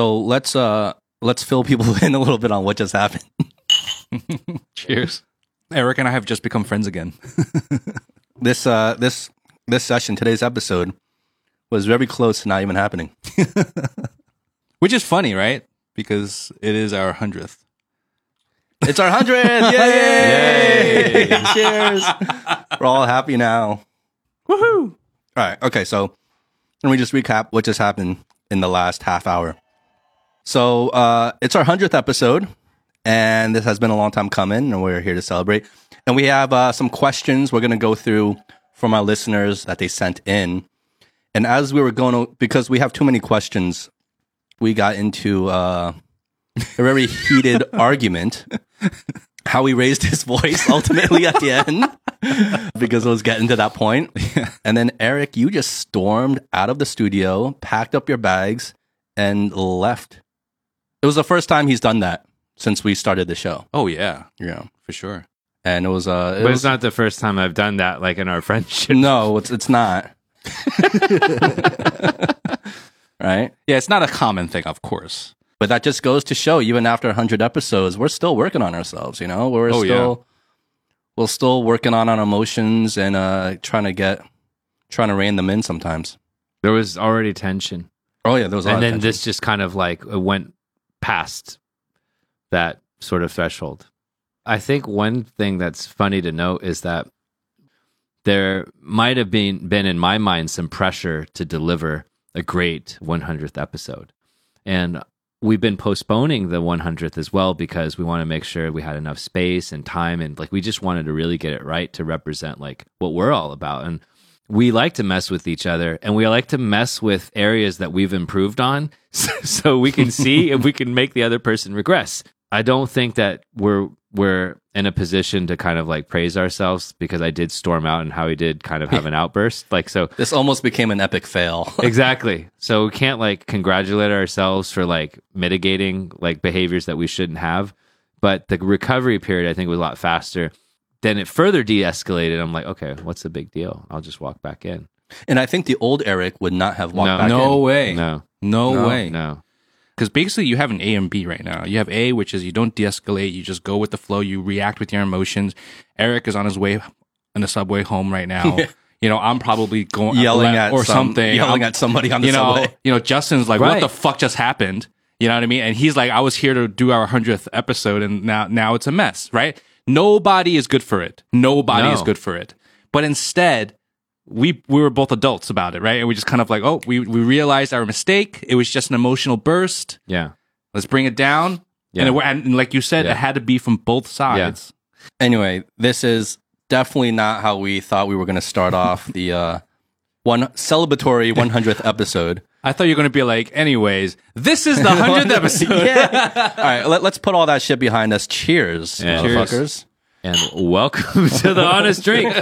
So let's uh let's fill people in a little bit on what just happened. Cheers. Eric and I have just become friends again. This uh this this session, today's episode, was very close to not even happening. Which is funny, right? Because it is our hundredth. It's our hundredth! Yay! Cheers! We're all happy now. Woohoo! All right. Okay. So let me just recap what just happened in the last half hour. So uh, it's our hundredth episode, and this has been a long time coming, and we're here to celebrate. And we have uh, some questions we're going to go through from our listeners that they sent in. And as we were going, to, because we have too many questions, we got into uh, a very heated argument. How he raised his voice ultimately at the end because it was getting to that point. And then Eric, you just stormed out of the studio, packed up your bags, and left. It was the first time he's done that since we started the show. Oh yeah, Yeah. for sure. And it was uh it But was, it's not the first time I've done that, like in our friendship. no, it's it's not. right? Yeah, it's not a common thing, of course. But that just goes to show even after 100 episodes, we're still working on ourselves, you know? We're Oh, yeah. still we're still working on our emotions and uh trying to get trying to rein them in sometimes. There was already tension. Oh yeah, there was and then tension. this just kind of like it went past that sort of threshold. I think one thing that's funny to note is that there might have been been in my mind some pressure to deliver a great 100th episode. And we've been postponing the 100th as well because we want to make sure we had enough space and time and like we just wanted to really get it right to represent like what we're all about and we like to mess with each other and we like to mess with areas that we've improved on so we can see if we can make the other person regress. I don't think that we're we're in a position to kind of like praise ourselves because I did storm out and how he did kind of have an outburst. Like so this almost became an epic fail. exactly. So we can't like congratulate ourselves for like mitigating like behaviors that we shouldn't have. But the recovery period I think was a lot faster. Then it further de-escalated. I'm like, okay, what's the big deal? I'll just walk back in. and I think the old Eric would not have walked No. back no in. way. No, No, No. way. no. Because basically, you have an A and B right now. You have A, which is you don't de-escalate. You just go with the flow. You react with your emotions. Eric is on his way in the subway home right now. You know, I'm probably going Yelling at or some- something. yelling I'm- at somebody on the you know, subway. You know, Justin's like, "What the fuck just happened?" You know what I mean? And he's like, "I was here to do our hundredth episode, and now now it's a mess." Right? Nobody is good for it. Nobody No. is good for it. But instead, we we were both adults about it, right? And we just kind of like, oh, we we realized our mistake. It was just an emotional burst. Yeah. Let's bring it down. Yeah. And, it, and like you said, Yeah. it had to be from both sides. Yeah. Anyway, this is definitely not how we thought we were going to start off the uh, one celebratory 100th episode. I thought you were going to be like, anyways, this is the hundredth episode. yeah. All right, let, us put all that shit behind us. Cheers, Yeah. motherfuckers. And welcome to the honest drink.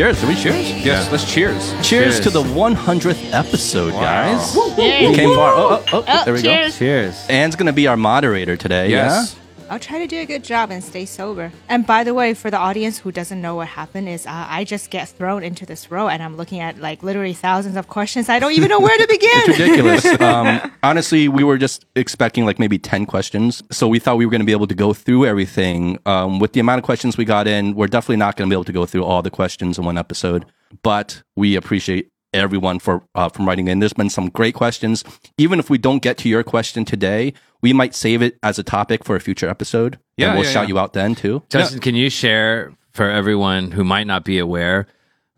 Cheers. Did we cheers? Yes, let's cheers. Cheers, Cheers. to the 100th episode, guys. Yay. We came far. Oh, oh, oh, Oh, there we cheers. Cheers. Anne's going to be our moderator today. Yes. I'll try to do a good job and stay sober. And by the way, for the audience who doesn't know what happened, is uh, I just get thrown into this row and I'm looking at like literally thousands of questions. I don't even know where to begin. It's ridiculous. um, honestly, we were just expecting like maybe 10 questions. So we thought we were going to be able to go through everything. Um, with the amount of questions we got in, we're definitely not going to be able to go through all the questions in one episode. But we appreciate everyone for uh, from writing in. There's been some great questions. Even if we don't get to your question today, we might save it as a topic for a future episode. Yeah, and we'll yeah, shout yeah. you out then too. Justin, can you share for everyone who might not be aware,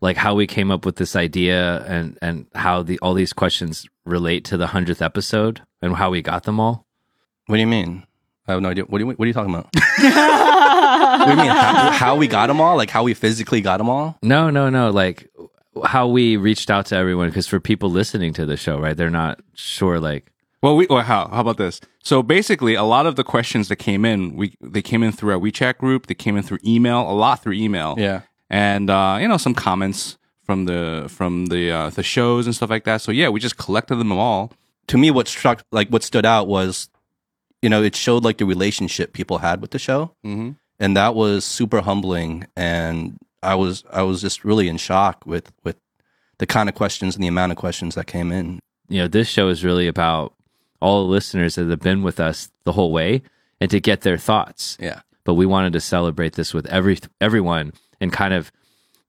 like how we came up with this idea and and how the all these questions relate to the hundredth episode and how we got them all? What do you mean? I have no idea. What do you What are you talking about? what do you mean? How, how we got them all? Like how we physically got them all? No, no, no. Like how we reached out to everyone because for people listening to the show, right? They're not sure like Well, we well, how how about this? So basically, a lot of the questions that came in, we they came in through our WeChat group. They came in through email, a lot through email. Yeah. and uh, you know some comments from the from the uh, the shows and stuff like that. So yeah, we just collected them all. To me, what struck, like, what stood out was, you know, it showed like the relationship people had with the show. Mm-hmm. and that was super humbling and i was i was just really in shock with with the kind of questions and the amount of questions that came in you know, this show is really about all the listeners that have been with us the whole way and to get their thoughts. yeah But we wanted to celebrate this with every everyone and kind of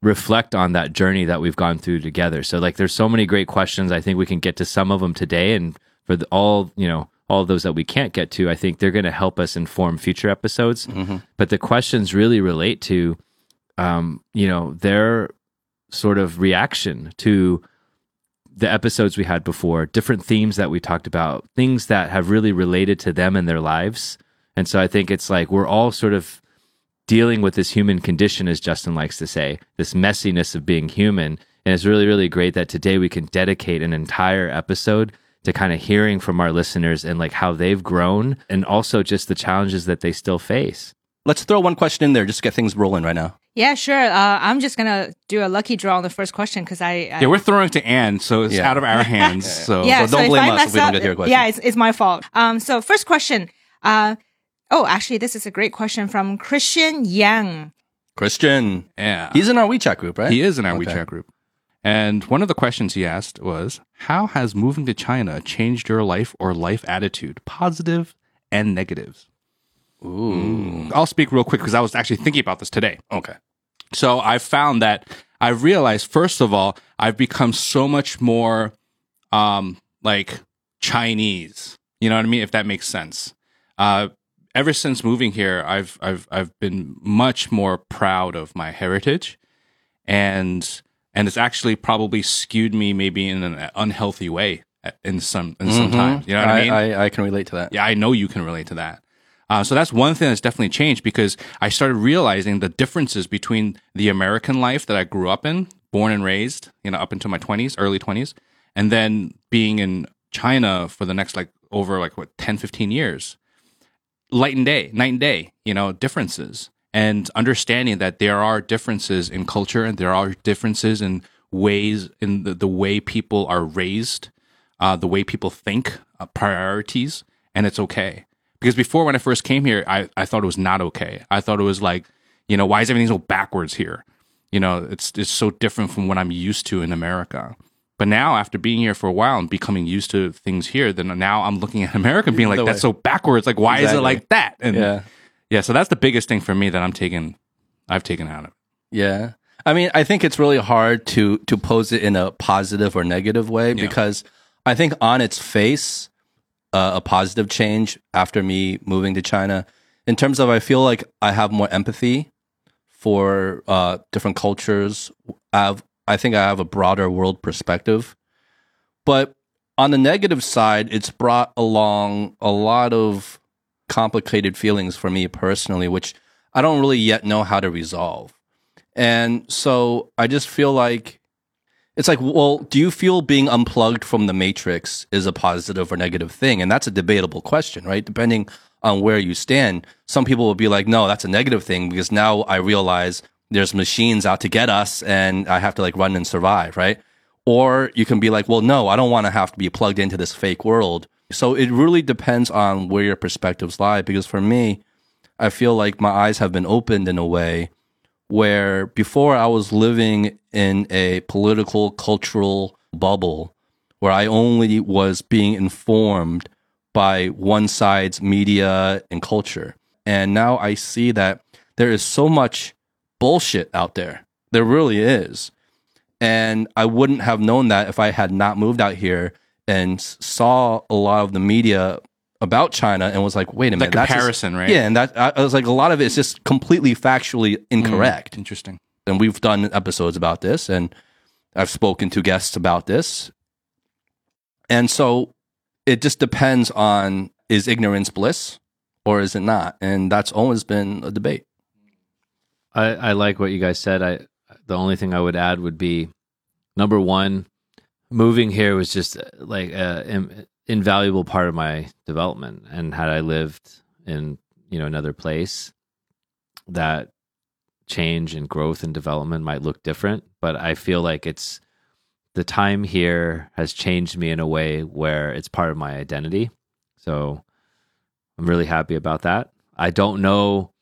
reflect on that journey that we've gone through together. So like there's so many great questions. I think we can get to some of them today and for the, all, you know, all those that we can't get to, I think they're going to help us inform future episodes. Mm-hmm. But the questions really relate to um, you know, their sort of reaction to the episodes we had before, different themes that we talked about, things that have really related to them and their lives. And so I think it's like we're all sort of dealing with this human condition, as Justin likes to say, this messiness of being human. And it's really, really great that today we can dedicate an entire episode to kind of hearing from our listeners and like how they've grown and also just the challenges that they still face. Let's throw one question in there just to get things rolling right now Yeah, sure. Uh, I'm just gonna do a lucky draw on the first question because I, I Yeah, we're throwing it to Anne, so it's Yeah. out of our hands. So yeah, so don't if blame us if we don't get your question. Yeah, it's, it's my fault. Um, so first question. Uh, oh, actually, this is a great question from Christian Yang. christian yeah, he's in our wechat group right He is in our Okay. WeChat group. And one of the questions he asked was, How has moving to China changed your life or life attitude, positive and negatives? Ooh I'll speak real quick because I was actually thinking about this today. okay So I found that I realized, first of all, I've become so much more um, like Chinese. You know what I mean? If that makes sense. Uh, ever since moving here, I've I've I've been much more proud of my heritage, and and it's actually probably skewed me maybe in an unhealthy way in some in some times. You know what I, mean? I, I can relate to that Yeah, I know you can relate to that. Uh, so that's one thing that's definitely changed because I started realizing the differences between the American life that I grew up in, born and raised, you know, up until my 20s, early 20s, and then being in China for the next like over like what 10, 15 years. Light and day, night and day, you know, differences and understanding that there are differences in culture and there are differences in ways in the, the way people are raised, uh, the way people think, uh, priorities, and it's okay. Because before when I first came here, I, I thought it was not okay. I thought it was like, you know, why is everything so backwards here? You know, it's it's so different from what I'm used to in America. But now, after being here for a while and becoming used to things here, then now I'm looking at America and being like, that's so backwards. Like, why is it like that? And yeah yeah, so that's the biggest thing for me that I'm taking, I've taken out of it. Yeah. I mean, I think it's really hard to to pose it in a positive or negative way because I think on its face, uh, a positive change after me moving to China, in terms of I feel like I have more empathy for uh, different cultures. I have, I think I have a broader world perspective, but on the negative side, it's brought along a lot of complicated feelings for me personally, which I don't really yet know how to resolve. And so I just feel like it's like, well, do you feel being unplugged from the matrix is a positive or negative thing? And that's a debatable question, right? Depending on where you stand. Some people will be like, no, that's a negative thing because now I realize there's machines out to get us and I have to like run and survive, right? Or you can be like, well, no, I don't want to have to be plugged into this fake world. So it really depends on where your perspectives lie. Because for me, I feel like my eyes have been opened in a way where before I was living in a political, cultural bubble where I only was being informed by one side's media and culture. And now I see that there is so much bullshit out there. There really is. And I wouldn't have known that if I had not moved out here and saw a lot of the media about China and was like, wait a That minute, that's just- comparison, right? yeah, and that I I was like, a lot of it is just completely factually hmm, incorrect. Interesting. And we've done episodes about this, and I've spoken to guests about this. And so it just depends on is ignorance bliss or is it not? And that's always been a debate. I, I like what you guys said. I the only thing I would add would be number one, moving here was just uh, like uh, im- invaluable part of my development. And had I lived in you know another place, that change and growth and development might look different. But I feel like it's the time here has changed me in a way where it's part of my identity. So I'm really happy about that. I don't know.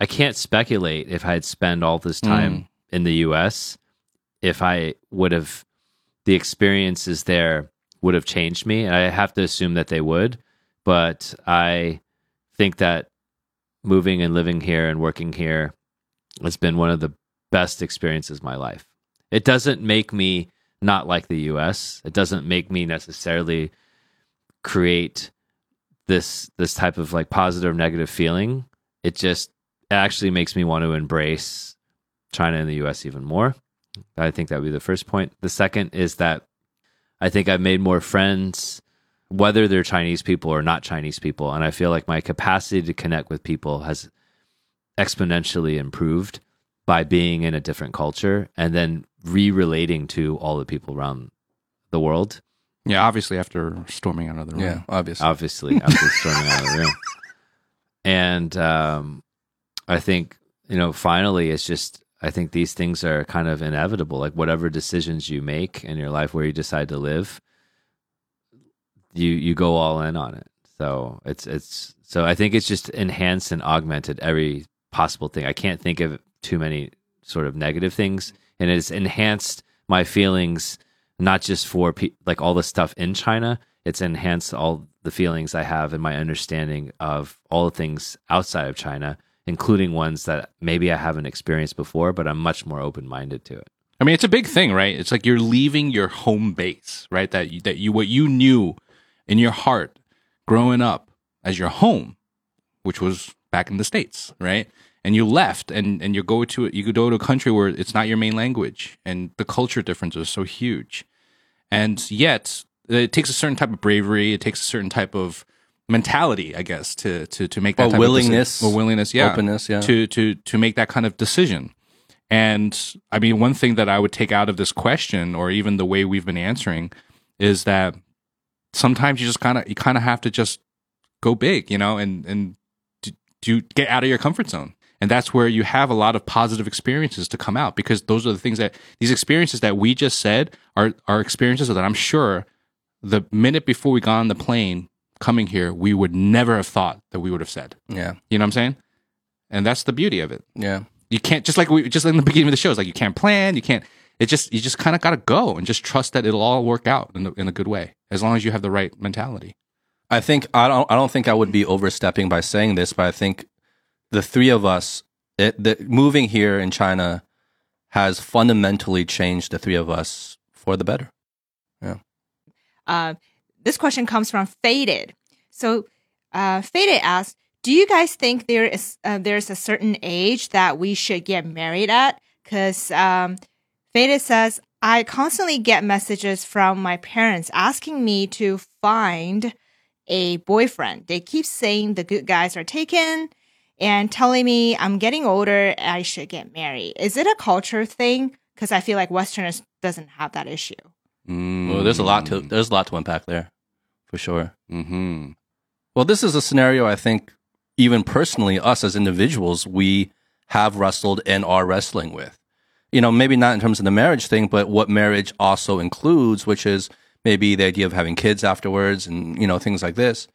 I can't speculate if I had spent all this hmm. time in the US, if I would have, the experiences there would have changed me. And I have to assume that they would. But I think that moving and living here and working here has been one of the best experiences of my life. It doesn't make me not like the US. It doesn't make me necessarily create this this type of like positive negative feeling. It just actually makes me want to embrace China and the US even more. I think that would be the first point. The second is that I think I've made more friends, whether they're Chinese people or not Chinese people. And I feel like my capacity to connect with people has exponentially improved by being in a different culture and then re relating to all the people around the world. Yeah, obviously after storming out of the room. Yeah, obviously. Obviously, after storming out of the room. And um, I think, you know, finally, it's just, I think these things are kind of inevitable. Like whatever decisions you make in your life where you decide to live, you you go all in on it. So it's it's so I think it's just enhanced and augmented every possible thing. I can't think of too many sort of negative things, and it's enhanced my feelings not just for pe- like all the stuff in China. It's enhanced all the feelings I have and my understanding of all the things outside of China, including ones that maybe I haven't experienced before, but I'm much more open minded to it. I mean, it's a big thing, right? It's like you're leaving your home base, right? That that you what you knew in your heart growing up as your home, which was back in the states, right? And you left, and and you go to you go to a country where it's not your main language, and the culture difference is so huge, and yet it takes a certain type of bravery, it takes a certain type of mentality, I guess, to to to make that Or willingness, of deci- or willingness, yeah, openness, yeah. to to to make that kind of decision. And I mean, one thing that I would take out of this question, or even the way we've been answering, is that sometimes you just kind of you kind of have to just go big, you know, and and do, do get out of your comfort zone. And that's where you have a lot of positive experiences to come out because those are the things that these experiences that we just said are are experiences that I'm sure the minute before we got on the plane coming here, we would never have thought that we would have said. Yeah, You know what I'm saying? And that's the beauty of it yeah. you can't just like we just like in the beginning of the show it's like you can't plan you can't it just you just kind of got to go and just trust that it'll all work out in a, in a good way as long as you have the right mentality I think I don't. I don't think I would be overstepping by saying this, but I think the three of us, it, the, moving here in China, has fundamentally changed the three of us for the better. Uh, this question comes from Faded. So, uh, Faded asks, "Do you guys think there is uh, there's a certain age that we should get married at?" Because um, Faded says, "I constantly get messages from my parents asking me to find a boyfriend. They keep saying the good guys are taken." And telling me I'm getting older, I should get married. Is it a culture thing? Because I feel like Westerners doesn't have that issue. Well, there's a lot to there's a lot to unpack there, for sure. mm-hmm. Well, this is a scenario I think even personally, us as individuals, we have wrestled and are wrestling with. You know, maybe not in terms of the marriage thing, but what marriage also includes, which is maybe the idea of having kids afterwards and, you know, things like this.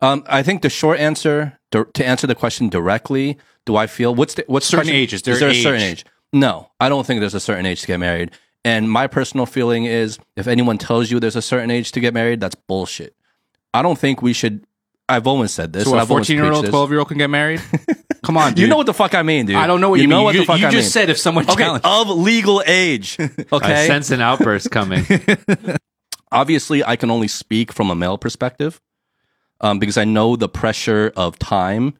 Um, I think the short answer to, answer the question directly, do I feel what's the, what's Certain age, is there is there a certain age? No, I don't think there's a certain age to get married. And my personal feeling is if anyone tells you there's a certain age to get married, that's bullshit. I don't think we should. I've always said this. so and a I've 14 year old 12 year old can get married come on dude You know what the fuck I mean, dude. i don't know what you, know mean what you, the fuck you I just mean. said if someone okay, challenged of legal age. I Okay. sense an outburst coming. Obviously, I can only speak from a male perspective um, because I know the pressure of time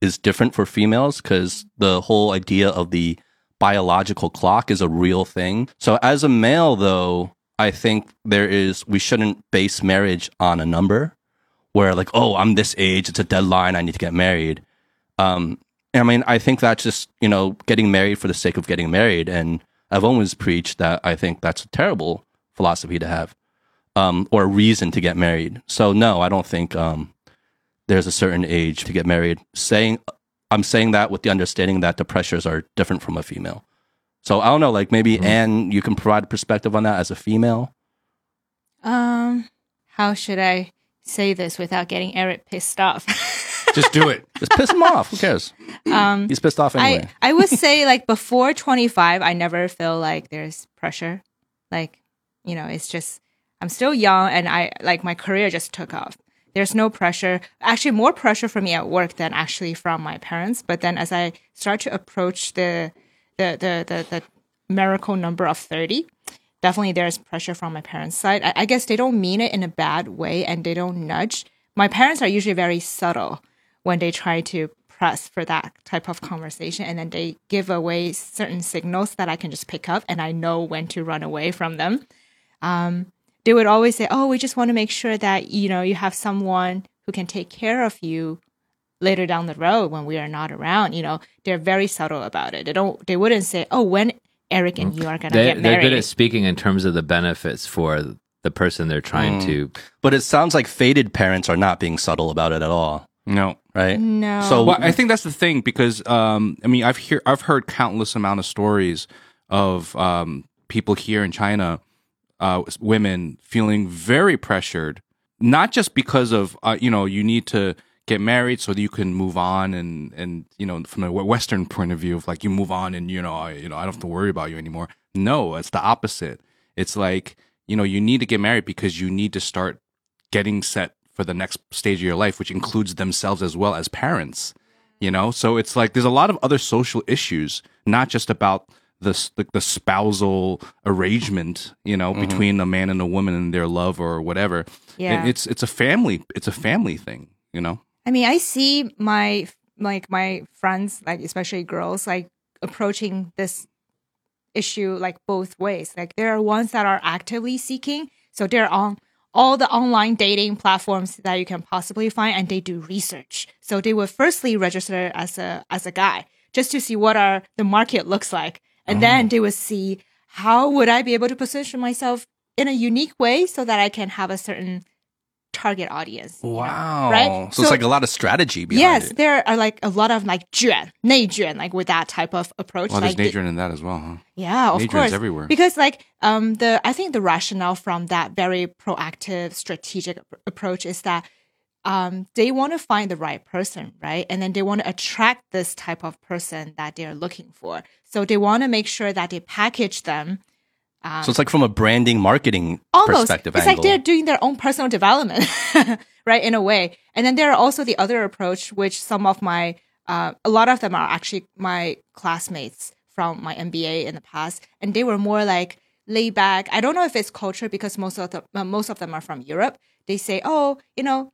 is different for females because the whole idea of the biological clock is a real thing. So, as a male, though, I think there is, we shouldn't base marriage on a number where, like, oh, I'm this age, it's a deadline, I need to get married. Um, I mean, I think that's just, you know, getting married for the sake of getting married. And I've always preached that I think that's a terrible philosophy to have. Um, or a reason to get married. So no, I don't think um, there's a certain age to get married. Saying I'm saying that with the understanding that the pressures are different from a female. So I don't know, like maybe Anne, you can provide a perspective on that as a female. Um, how should I say this without getting Eric pissed off? Just do it. Just piss him off. Who cares? um, He's pissed off anyway. I I would say like before 25, I never feel like there's pressure. Like, you know, it's just I'm still young and I like my career just took off. There's no pressure. Actually, more pressure for me at work than actually from my parents. But then as I start to approach the the the the, the miracle number of 30, definitely there's pressure from my parents' side. I, I guess they don't mean it in a bad way and they don't nudge. My parents are usually very subtle when they try to press for that type of conversation and then they give away certain signals that I can just pick up and I know when to run away from them. Um, they would always say, "Oh, we just want to make sure that you know you have someone who can take care of you later down the road when we are not around." You know, they're very subtle about it. They don't. They wouldn't say, "Oh, when Eric and you are gonna They, get they're good at speaking in terms of the benefits for the person they're trying to. but it sounds like faded parents are not being subtle about it at all, No. right? no. So Well, I think that's the thing because um, I mean I've hear I've heard countless amount of stories of um, people here in China, uh, women feeling very pressured, not just because of uh, you know you need to get married so that you can move on and and you know from a Western point of view of like you move on and you know I, you know I don't have to worry about you anymore. No, it's the opposite. It's like you know you need to get married because you need to start getting set for the next stage of your life, which includes themselves as well as parents. You know, so it's like there's a lot of other social issues, not just about the the, the spousal arrangement. You know, mm-hmm. between a man and a woman and their love or whatever. Yeah. It- it's it's a family. It's a family thing. You know. I mean, I see my like my friends, like especially girls, like approaching this issue like both ways. Like there are ones that are actively seeking, so they're on all the online dating platforms that you can possibly find, and they do research. So they would firstly register as a as a guy just to see what are the market looks like, and then oh. they will see how would I be able to position myself in a unique way so that I can have a certain target audience. Wow. Know, right? So, so, it's like a lot of strategy behind yes, it. there are like a lot of like juan, neijuan, like with that type of approach. Well, like, there's neijuan in that as well, huh? Yeah, of Neijuan's course. everywhere. Because like um the I think the rationale from that very proactive strategic approach is that um they want to find the right person, right? And then they want to attract this type of person that they're looking for. So they want to make sure that they package them So it's like from a branding marketing almost perspective it's angle. like they're doing their own personal development right in a way and then there are also the other approach which some of my uh, a lot of them are actually my classmates from my mba in the past and they were more like laid back i don't know if it's culture because most of the uh, most of them are from europe they say oh you know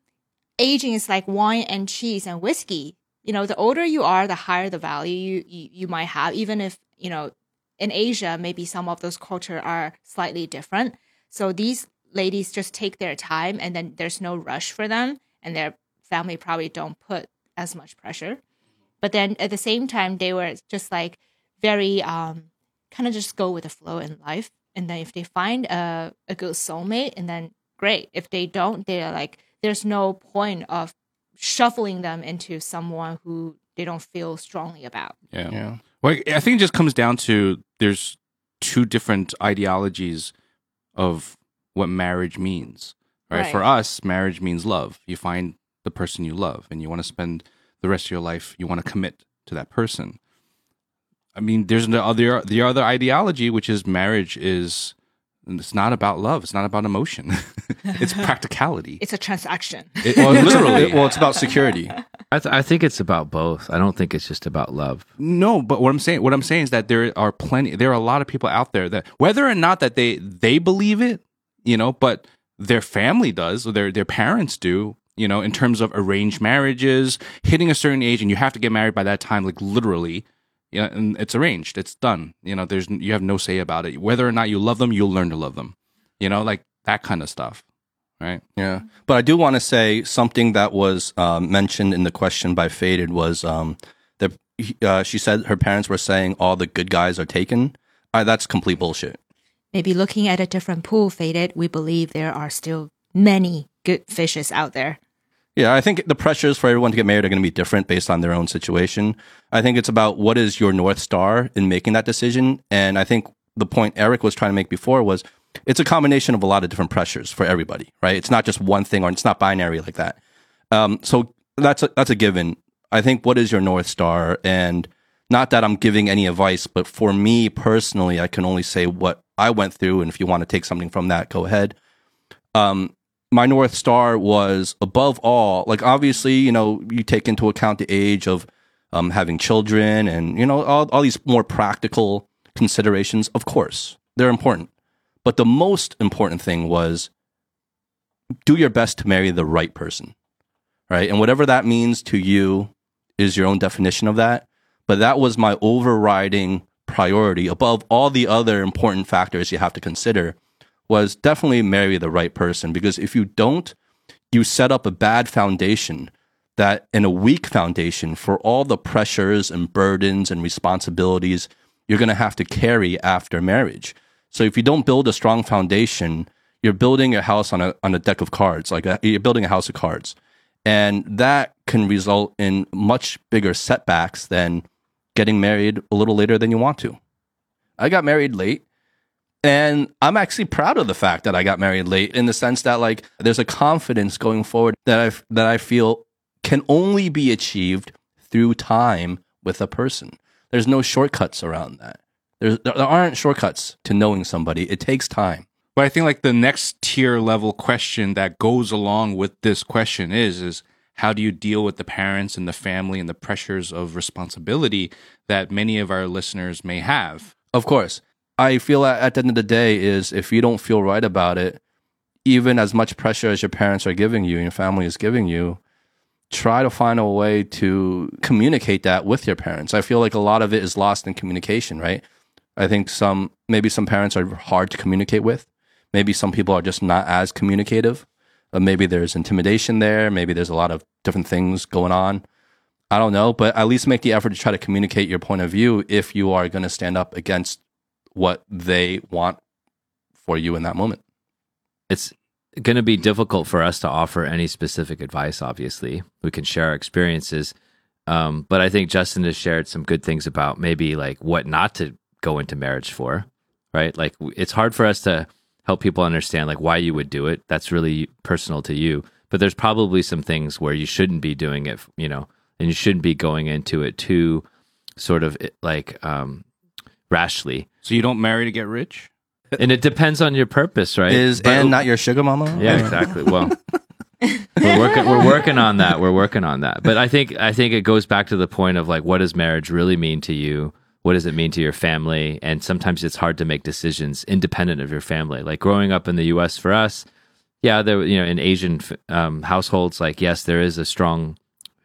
aging is like wine and cheese and whiskey. You know the older you are the higher the value you, you, you might have even if you know in asia maybe some of those culture are slightly different. So these ladies just take their time and then there's no rush for them and their family probably don't put as much pressure. But then at the same time they were just like very um kind of just go with the flow in life. And then if they find a, a good soulmate and then great. If they don't they're like there's no point of shuffling them into someone who they don't feel strongly about Yeah. yeah. Well, I think it just comes down to there's two different ideologies of what marriage means. Right? Right. For us, marriage means love. You find the person you love and you want to spend the rest of your life, you want to commit to that person. I mean, there's the other the other ideology which is marriage is it's not about love, it's not about emotion. it's practicality. it's a transaction It- Well, literally. well, it's about security. I, th- I think it's about both. I don't think it's just about love. No, but what I'm saying, what I'm saying is that there are plenty, there are a lot of people out there that whether or not that they they believe it, you know, but their family does, or their their parents do, you know, in terms of arranged marriages, hitting a certain age, and you have to get married by that time, like literally, yeah, and it's arranged, it's done. You know, there's you have no say about it. Whether or not you love them, you'll learn to love them. You know, like that kind of stuff, right? Yeah, but I do want to say something that was um, mentioned in the question by Faded was um, that uh, she said her parents were saying all the good guys are taken. Uh, that's complete bullshit. maybe looking at a different pool faded, we believe there are still many good fishes out there. Yeah, I think the pressures for everyone to get married are going to be different based on their own situation. I think it's about what is your North Star in making that decision. And I think the point Eric was trying to make before was it's a combination of a lot of different pressures for everybody, right? It's not just one thing or it's not binary like that. Um, so that's a, that's a given. I think what is your North Star? And not that I'm giving any advice, but for me personally, I can only say what I went through. And if you want to take something from that, go ahead. Um, my North Star was above all, like obviously, you know, you take into account the age of um, having children and, you know, all, all these more practical considerations. Of course, they're important. But the most important thing was do your best to marry the right person, right? And whatever that means to you is your own definition of that. But that was my overriding priority above all the other important factors you have to consider was definitely marry the right person because if you don't, you set up a bad foundation that in a weak foundation for all the pressures and burdens and responsibilities you're going to have to carry after marriage. So if you don't build a strong foundation, you're building a house on a on a deck of cards, like a, you're building a house of cards, and that can result in much bigger setbacks than getting married a little later than you want to. I got married late, and I'm actually proud of the fact that I got married late in the sense that like there's a confidence going forward that I that I feel can only be achieved through time with a person. There's no shortcuts around that. There's, there aren't shortcuts to knowing somebody. It takes time. But I think like the next tier level question that goes along with this question is is how do you deal with the parents and the family and the pressures of responsibility that many of our listeners may have? Of course. I feel at, the end of the day is if you don't feel right about it, even as much pressure as your parents are giving you and your family is giving you, try to find a way to communicate that with your parents. I feel like a lot of it is lost in communication, right? I think some maybe some parents are hard to communicate with. Maybe some people are just not as communicative. Uh, maybe there's intimidation there. Maybe there's a lot of different things going on. I don't know, but at least make the effort to try to communicate your point of view if you are going to stand up against what they want for you in that moment. It's going to be difficult for us to offer any specific advice, obviously. We can share our experiences. Um, but I think Justin has shared some good things about maybe like what not to go into marriage for, right? Like it's hard for us to help people understand like why you would do it. That's really personal to you. But there's probably some things where you shouldn't be doing it, you know, and you shouldn't be going into it too sort of like um, rashly. So you don't marry to get rich? And it depends on your purpose, right? Is But- Anne not your sugar mama? yeah, exactly. Well, we're working we're working on that. We're working on that. But I think I think it goes back to the point of like what does marriage really mean to you? What does it mean to your family? And sometimes it's hard to make decisions independent of your family. Like growing up in the US for us, yeah, there you know, in Asian um, households like yes, there is a strong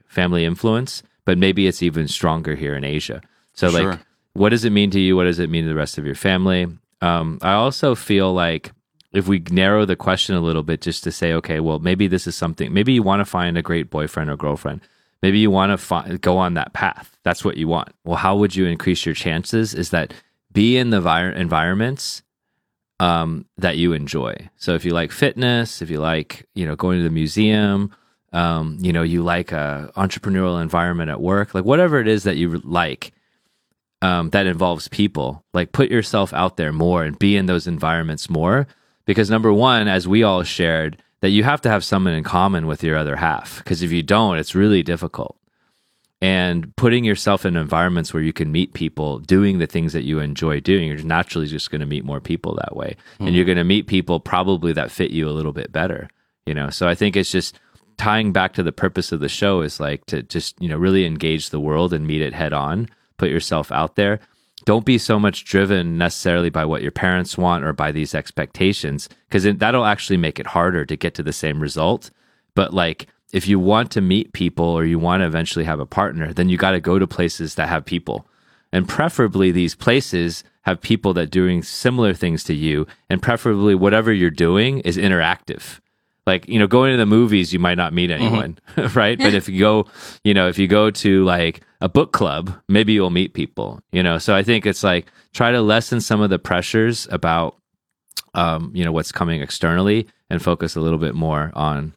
family influence, but maybe it's even stronger here in Asia. So Sure. like what does it mean to you? What does it mean to the rest of your family? Um, I also feel like if we narrow the question a little bit just to say, okay, well, maybe this is something, maybe you want to find a great boyfriend or girlfriend. Maybe you want to fi- go on that path. That's what you want. Well, how would you increase your chances? Is that be in the vi- environments um, that you enjoy. So if you like fitness, if you like, you know, going to the museum, um, you know, you like a entrepreneurial environment at work, like whatever it is that you like, um, that involves people. Like put yourself out there more and be in those environments more. Because number one, as we all shared, that you have to have someone in common with your other half. Because if you don't, it's really difficult. And putting yourself in environments where you can meet people doing the things that you enjoy doing, you're naturally just going to meet more people that way. And you're going to meet people probably that fit you a little bit better. You know, so I think it's just tying back to the purpose of the show is like to just, you know, really engage the world and meet it head on, put yourself out there. Don't be so much driven necessarily by what your parents want or by these expectations, because that'll actually make it harder to get to the same result. But like, if you want to meet people or you want to eventually have a partner, then you got to go to places that have people. And preferably these places have people that doing similar things to you and preferably whatever you're doing is interactive. Like, you know, going to the movies, you might not meet mm-hmm. anyone, right? But if you go, you know, if you go to like a book club, maybe you'll meet people, you know? So I think it's like try to lessen some of the pressures about um, you know, what's coming externally and focus a little bit more on,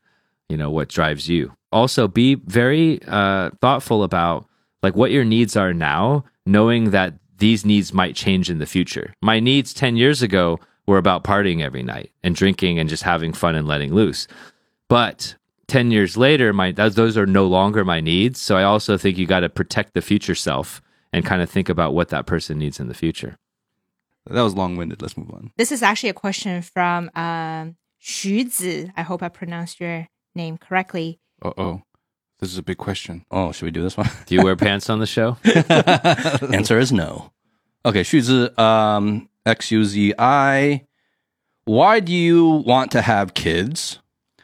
you know, what drives you. Also, be very uh, thoughtful about like what your needs are now, knowing that these needs might change in the future. My needs 10 years ago were about partying every night and drinking and just having fun and letting loose. But 10 years later, my those those are no longer my needs. So I also think you got to protect the future self and kind of think about what that person needs in the future. That was long winded. Let's move on. This is actually a question from um, Xu Zi. I hope I pronounced your name correctly. Uh oh. This is a big question. Oh, should we do this one? Do you wear pants on the show? Answer is no. Okay, 旭子, um, X U Z I. Why do you want to have kids?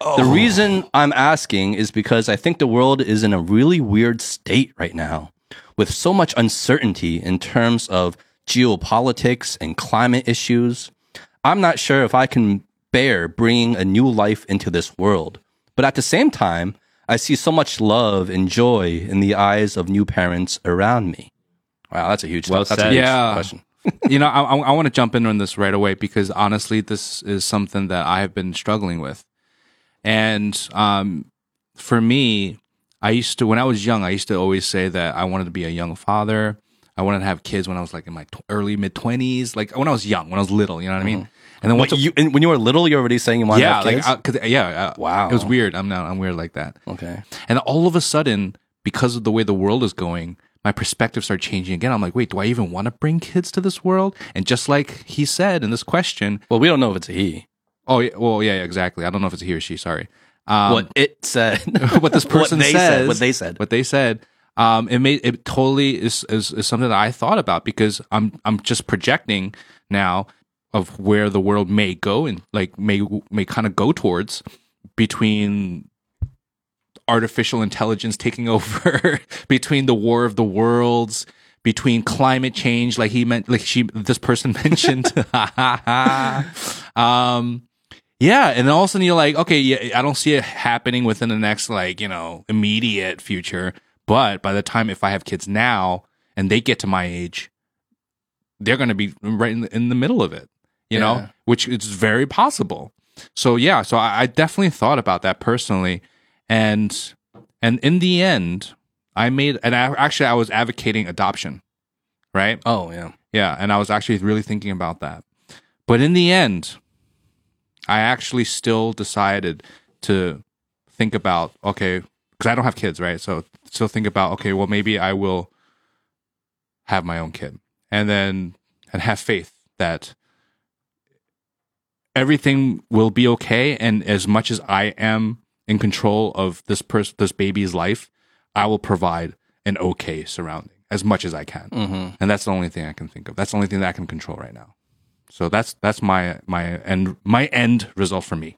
The oh. reason I'm asking is because I think the world is in a really weird state right now with so much uncertainty in terms of geopolitics and climate issues. I'm not sure if I can bear bringing a new life into this world. But at the same time, I see so much love and joy in the eyes of new parents around me. Wow, that's a huge, Well that's a said. huge Yeah. question. you know, I, I, I want to jump in on this right away because honestly, this is something that I have been struggling with. And um, for me, I used to, when I was young, I used to always say that I wanted to be a young father. I wanted to have kids when I was like in my tw- early mid 20s, like when I was young, when I was little, you know what I mean? And then What, once you, and when you were little, you were already saying you wanted yeah, to have kids? like, uh, cause, yeah, uh, Wow. It was weird. I'm not, I'm weird like that. okay. And all of a sudden, because of the way the world is going, my perspective started changing again. I'm like, wait, do I even want to bring kids to this world? And just like he said in this question, Well, we don't know if it's a he. Oh, yeah, well, yeah, exactly. I don't know if it's a he or she. Sorry. Um, what it said. what this person what says, said. What they said. what they said. Um, it made it totally is, is is something that I thought about because I'm I'm just projecting now of where the world may go and like may may kind of go towards between artificial intelligence taking over between the war of the worlds between climate change like he meant like she this person mentioned um yeah and all of a sudden you're like okay yeah i don't see it happening within the next like you know immediate future but by the time if i have kids now and they get to my age they're going to be right in the, in the middle of it you Yeah. know which is very possible so yeah so I, I definitely thought about that personally and and in the end i made and I, actually i was advocating adoption right Oh, yeah. yeah, and I was actually really thinking about that. But in the end, I actually still decided to think about okay, because I don't have kids, right? So still think about okay, well maybe I will have my own kid, and then and have faith that everything will be okay. And as much as I am in control of this person, this baby's life, I will provide an okay surrounding as much as I can Mm-hmm. and that's the only thing I can think of. That's the only thing that I can control right now. So that's that's my my end my end result for me.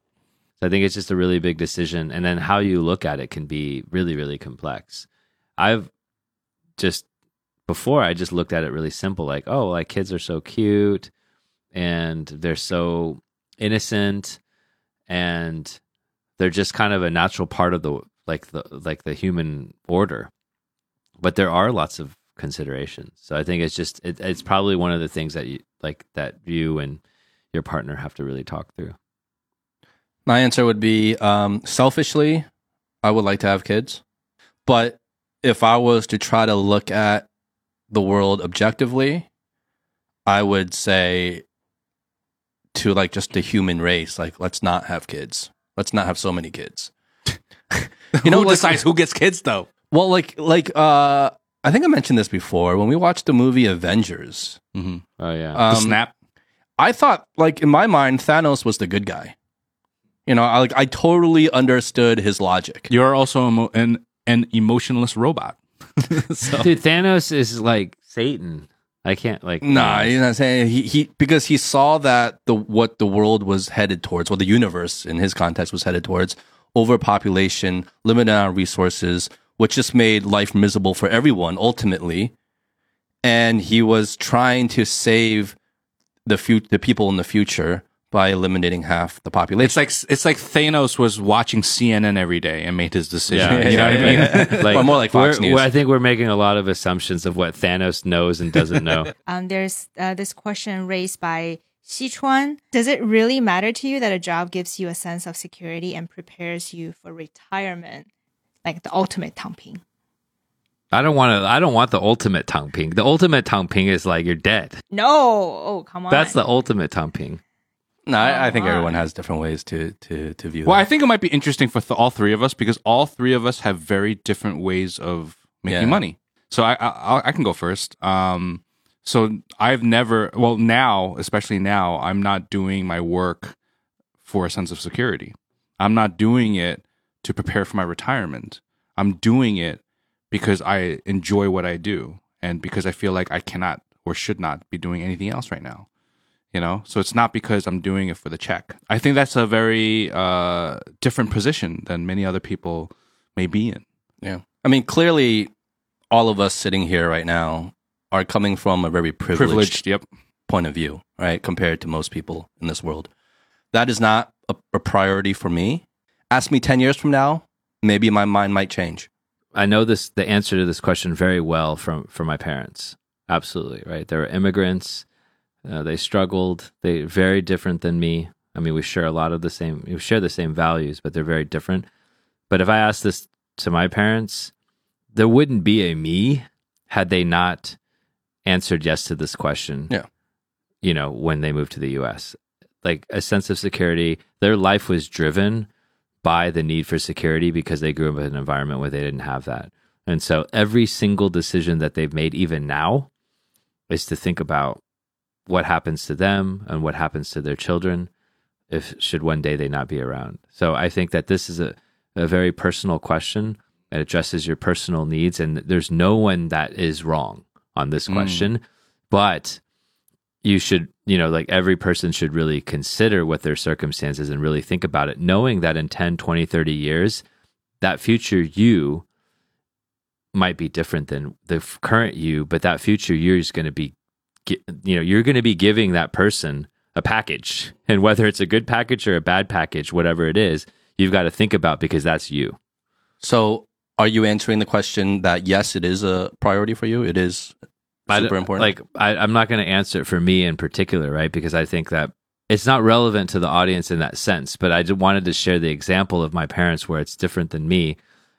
So I think it's just a really big decision. And then how you look at it can be really, really complex. I've just, before I just looked at it really simple like, oh, like kids are so cute and they're so innocent and they're just kind of a natural part of the, like the, like the human order. But there are lots of considerations. So I think it's just, it, it's probably one of the things that you, like, that you and your partner have to really talk through. My answer would be um, selfishly, I would like to have kids. But if I was to try to look at the world objectively, I would say to like just the human race, like, let's not have kids. Let's not have so many kids. You know, who like- decides who gets kids though? Well, like, like, uh, I think I mentioned this before when we watched the movie Avengers. Mm-hmm. Oh, yeah. Um, the snap. I thought, like in my mind, Thanos was the good guy. You know, I, like I totally understood his logic. You're also emo- an an emotionless robot. so Dude, Thanos is like Satan. I can't like. Nah, you're not saying he, he because he saw that the what the world was headed towards, what the universe in his context was headed towards, overpopulation, limited on resources, which just made life miserable for everyone ultimately. And he was trying to save the fut- the people in the future by eliminating half the population. it's like it's like Thanos was watching CNN every day and made his decision. Yeah, you know what I mean? yeah. like Or more like Fox we're- News. I think we're making a lot of assumptions of what Thanos knows and doesn't know. Um, there's uh, this question raised by Sichuan, does it really matter to you that a job gives you a sense of security and prepares you for retirement, like the ultimate 躺平? I don't want to. I don't want the ultimate tang ping. The ultimate tang ping is like you're dead. No, oh come on. That's the ultimate tang ping. No, I, I think Come everyone has different ways to to to view. Well, I think it might be interesting for th- all three of us because all three of us have very different ways of making Yeah. money. So I, I I can go first. Um, so I've never, well, now especially now, I'm not doing my work for a sense of security. I'm not doing it to prepare for my retirement. I'm doing it because I enjoy what I do and because I feel like I cannot or should not be doing anything else right now you know so it's not because i'm doing it for the check i think that's a very uh, different position than many other people may be in yeah. I mean, clearly, all of us sitting here right now are coming from a very privileged, privileged yep point of view, right? Compared to most people in this world, that is not a, a priority for me. Ask me ten years from now, maybe my mind might change. I know this the answer to this question very well from from my parents. Absolutely, right? They were immigrants. Uh, they struggled. They very different than me. I mean, we share a lot of the same. We share the same values, but they're very different. But if I asked this to my parents, there wouldn't be a me had they not answered yes to this question. Yeah. You know, when they moved to the U.S., like a sense of security. Their life was driven by the need for security because they grew up in an environment where they didn't have that. And so every single decision that they've made, even now, is to think about what happens to them and what happens to their children if should one day they not be around. So I think that this is a, a very personal question. It addresses your personal needs, and there's no one that is wrong on this Mm. question. But you should, you know, like every person should really consider what their circumstances and really think about it, knowing that in 10, 20, 30 years, that future you might be different than the current you, but that future you is going to be, you know, you're going to be giving that person a package. And whether it's a good package or a bad package, whatever it is, you've got to think about because that's you. So, are you answering the question that yes, it is a priority for you? It is super important. Like, I, I'm not going to answer it for me in particular, right? Because I think that it's not relevant to the audience in that sense. But I just wanted to share the example of my parents where it's different than me,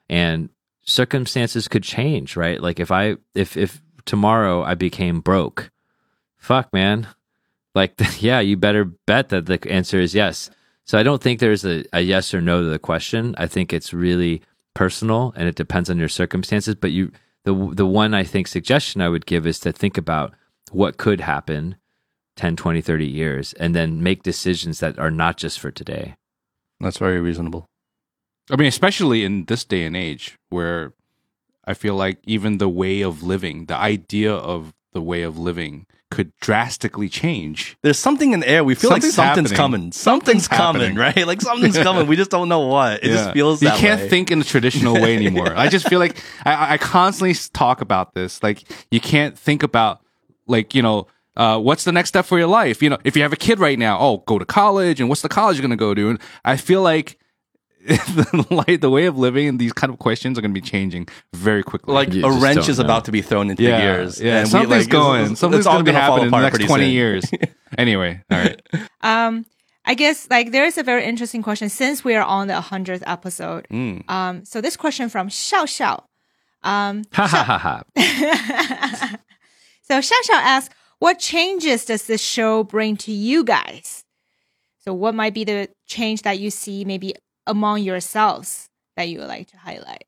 and circumstances could change, right? Like if I if if tomorrow I became broke, fuck, man, like yeah, you better bet that the answer is yes. So I don't think there's a, a yes or no to the question. I think it's really personal and it depends on your circumstances. But you the the one I think suggestion I would give is to think about what could happen 10, 20, 30 years and then make decisions that are not just for today. that's very reasonable. i mean especially in this day and age where i feel like even the way of living the idea of the way of living could drastically change There's something in the air. We feel Something's like something's happening. coming. Something's, Something's coming, right? Like something's coming. We just don't know what. It just feels you can't way. think in a traditional way anymore. I just feel like I, I constantly talk about this. Like you can't think about like you know uh, what's the next step for your life. You know, if you have a kid right now, oh, go to college, and what's the college you're going to go to? And I feel like the like the way of living and these kind of questions are going to be changing very quickly. like You a wrench is know. about to be thrown into yeah, the gears. yeah, and we, something's like, it's- going. it's- something's it's all going to be happening in the next twenty soon. years. anyway, all right. Um, I guess like there is a very interesting question since we are on the hundredth episode. Mm. Um, so this question from Xiao Xiao. Um, Ha ha ha ha. so Xiao Xiao asks, "What changes does this show bring to you guys?" So what might be the change that you see maybe among yourselves that you would like to highlight?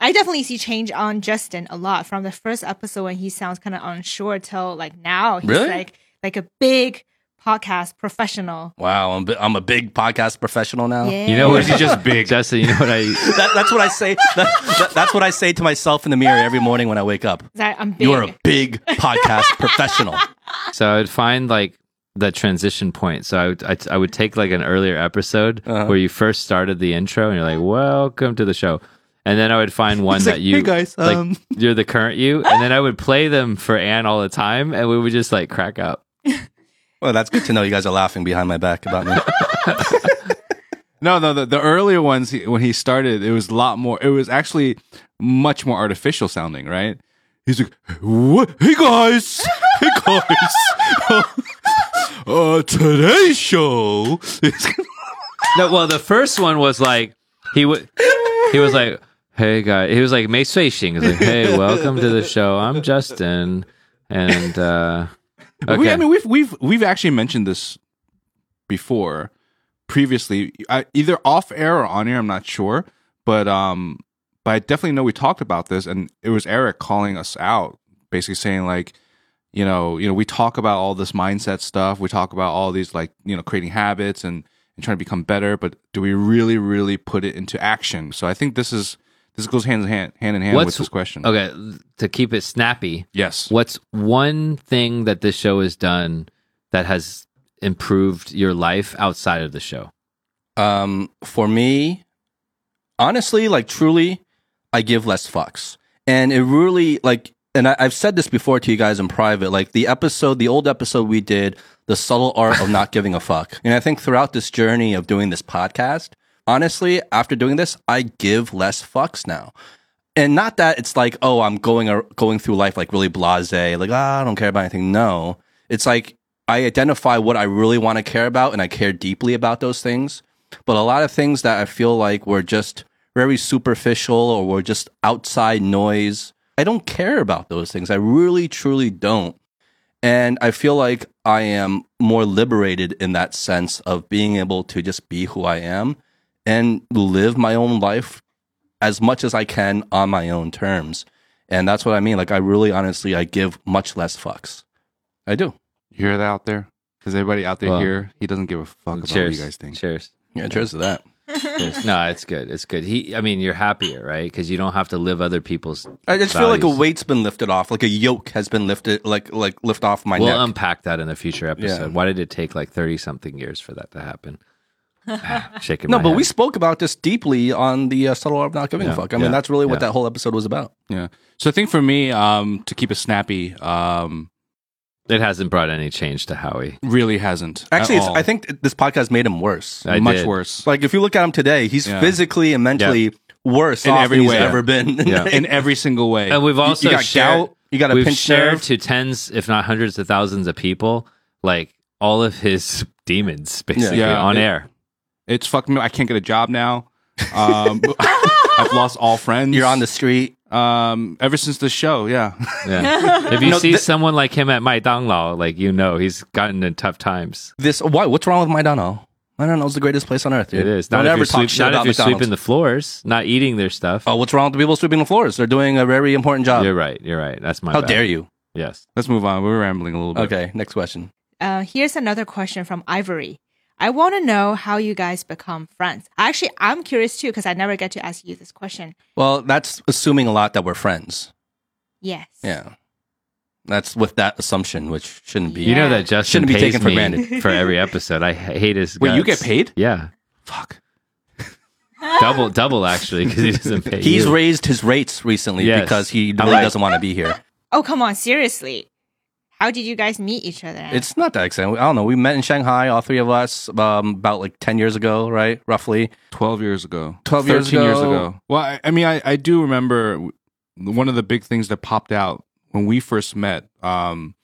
I definitely see change on Justin a lot from the first episode when he sounds kind of unsure till like now he's Really? like like a big podcast professional. Wow, I'm, bi- I'm a big podcast professional now. Yeah. You know Or what? is he just big? Justin, you know what I That, that's what I say. That, that- that's what I say to myself in the mirror every morning when I wake up. that I'm big. You are a big podcast professional. So I would find like the transition point. So I would, I, I would take like an earlier episode Uh-huh. where you first started the intro and you're like, welcome to the show. And then I would find one He's that like, you, "Hey, guys, like, um." you're the current you. And then I would play them for Anne all the time and we would just like crack up. Well, that's good to know. You guys are laughing behind my back about me. No, no, the, the earlier ones he, when he started, it was a lot more. It was actually much more artificial sounding, right? He's like, "What? Hey guys, hey guys." Uh, today's show. No, well, the first one was like he would he was like, "Hey guy," he was like, "Mei Sui Xing." He was like, "Hey, welcome to the show. I'm Justin." And uh okay. we, I mean, we've we've we've actually mentioned this before, previously, I, either off air or on air. I'm not sure, but um, but I definitely know we talked about this, and it was Eric calling us out, basically saying like, you know, you know, we talk about all this mindset stuff, we talk about all these like, you know, creating habits and and trying to become better, but do we really, really put it into action? So I think this is this goes hand in hand, hand in hand with this question. Okay, to keep it snappy, Yes. what's one thing that this show has done that has improved your life outside of the show? Um, for me, honestly, like truly, I give less fucks, and it really like, and I, I've said this before to you guys in private. Like the episode, the old episode we did, the subtle art of not giving a fuck, and I think throughout this journey of doing this podcast, honestly, after doing this, I give less fucks now. And not that it's like, oh, I'm going ar- going through life like really blasé, like ah, I don't care about anything. No, it's like I identify what I really want to care about, and I care deeply about those things. But a lot of things that I feel like were just very superficial or were just outside noise, I don't care about those things. I really, truly don't. And I feel like I am more liberated in that sense of being able to just be who I am and live my own life as much as I can on my own terms. And that's what I mean. Like, I really honestly, I give much less fucks. I do. You hear that out there? Does everybody out there Well, hear? He doesn't give a fuck about Cheers, what you guys think. Cheers. Yeah, cheers to that. Cheers. no, it's good. It's good. He, I mean, you're happier, right? Because you don't have to live other people's. I just feel like a weight's been lifted off, like a yoke has been lifted, like like lift off my We'll neck. unpack that in a future episode. Yeah. Why did it take like thirty something years for that to happen? Shaking. no, my but head. we spoke about this deeply on the uh, subtle art of not giving Yeah, a fuck. I mean, that's really what that whole episode was about. Yeah. So I think for me, um, to keep it snappy, um, It hasn't brought any change to Howie. really hasn't. Actually, it's. I think this podcast made him worse. I much did. worse. Like if you look at him today, he's Yeah. physically and mentally worse In off every than he's way. ever been. Yeah. in every single way. And we've also you got shared, gout, you got a we've pinched shared nerve. to tens, if not hundreds of thousands of people, like all of his demons, basically Yeah. on It- air. it's fucking me. I can't get a job now. Um, I've lost all friends. You're on the street. Um, ever since the show. Yeah. Yeah. if you No, see th- someone like him at Mai Dang Lao, like you know, he's gotten in tough times. This why? What's wrong with McDonald's? McDonald's the greatest place on earth. Dude. It is. Don't Not if ever you're, talk sweep, shit not about if you're sweeping the floors, not eating their stuff. oh, what's wrong with the people sweeping the floors? They're doing a very important job. You're right. You're right. That's my How bad. dare you? Yes. Let's move on. We're rambling a little bit. Okay, next question. Uh, here's another question from Ivory. I want to know how you guys become friends. Actually, I'm curious too because I never get to ask you this question. Well, that's assuming a lot that we're friends. Yes. Yeah, that's with that assumption, which shouldn't be. You know that Justin Shouldn't be pays taken for granted. for every episode. I hate his. Wait, you get paid? Yeah, Fuck. double, double actually, because he doesn't pay. He's you. raised his rates recently Yes. because he really like- doesn't want to be here. Oh, come on, seriously. How did you guys meet each other? It's not that exciting. I don't know. We met in Shanghai, all three of us, um, about like ten years ago, right? Roughly. 12 years ago. 12 years 13 years ago. ago. Well, I, I mean, I, I do remember one of the big things that popped out when we first met. Um,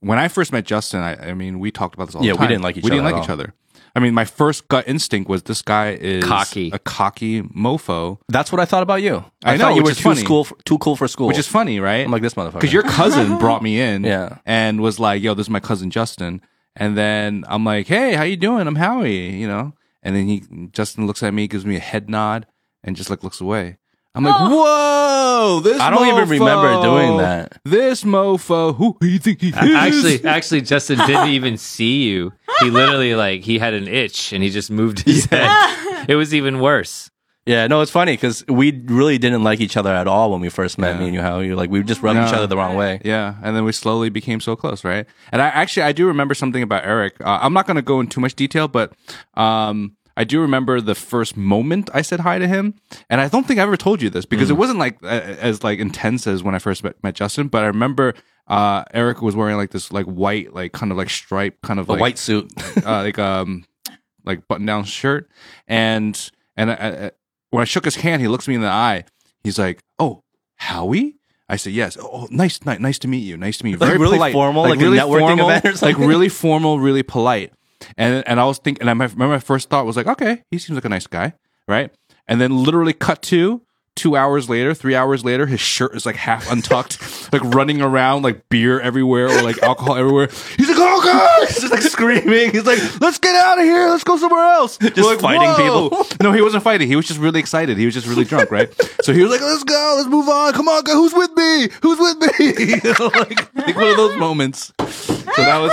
when I first met Justin, I, I mean, we talked about this all Yeah, the we didn't like each we didn't other at like each all. other. I mean, my first gut instinct was this guy is Cocky. a cocky mofo, That's what I thought about you. I know, thought you were too funny. school, for, too cool for school. which is funny, right? I'm like this motherfucker. Because your cousin brought me in Yeah. and was like, yo, this is my cousin Justin. And then I'm like, hey, how you doing? I'm Howie, you know? And then he, Justin looks at me, gives me a head nod and just like looks away. I'm like, whoa, this I don't even remember doing that. This mofo, who do you think he is? Actually, actually, Justin didn't even see you. He literally like he had an itch and he just moved his head. It was even worse. Yeah, no, it's funny because we really didn't like each other at all when we first met. Yeah. Me and you, how you like we just rubbed each other the wrong way. Yeah, and then we slowly became so close, right? And I actually I do remember something about Eric. Uh, I'm not going to go into too much detail, but um, I do remember the first moment I said hi to him, and I don't think I ever told you this because it Mm. wasn't like uh, as like intense as when I first met, met Justin. But I remember uh, Eric was wearing like this like white like kind of like stripe kind of A like white suit. uh, like um like button down shirt and and I, I, when I shook his hand he looks me in the eye he's like oh Howie I said, yes. Oh, nice, nice, nice to meet you. Nice to meet you. Like Very really polite. formal, like a networking event or Like really formal, really polite. And and I was thinking, and I remember my first thought was like, okay, he seems like a nice guy, right? And then literally cut to two hours later, three hours later, his shirt is like half untucked, like running around, like beer everywhere or like alcohol everywhere. He's like, oh god! He's just like screaming. He's like, let's get out of here. Let's go somewhere else. Just like, fighting "Whoa." people. No, he wasn't fighting. He was just really excited. He was just really drunk, right? so he was like, let's go. Let's move on. Come on, guy. Who's with me? Who's with me? like, like one of those moments. So that was,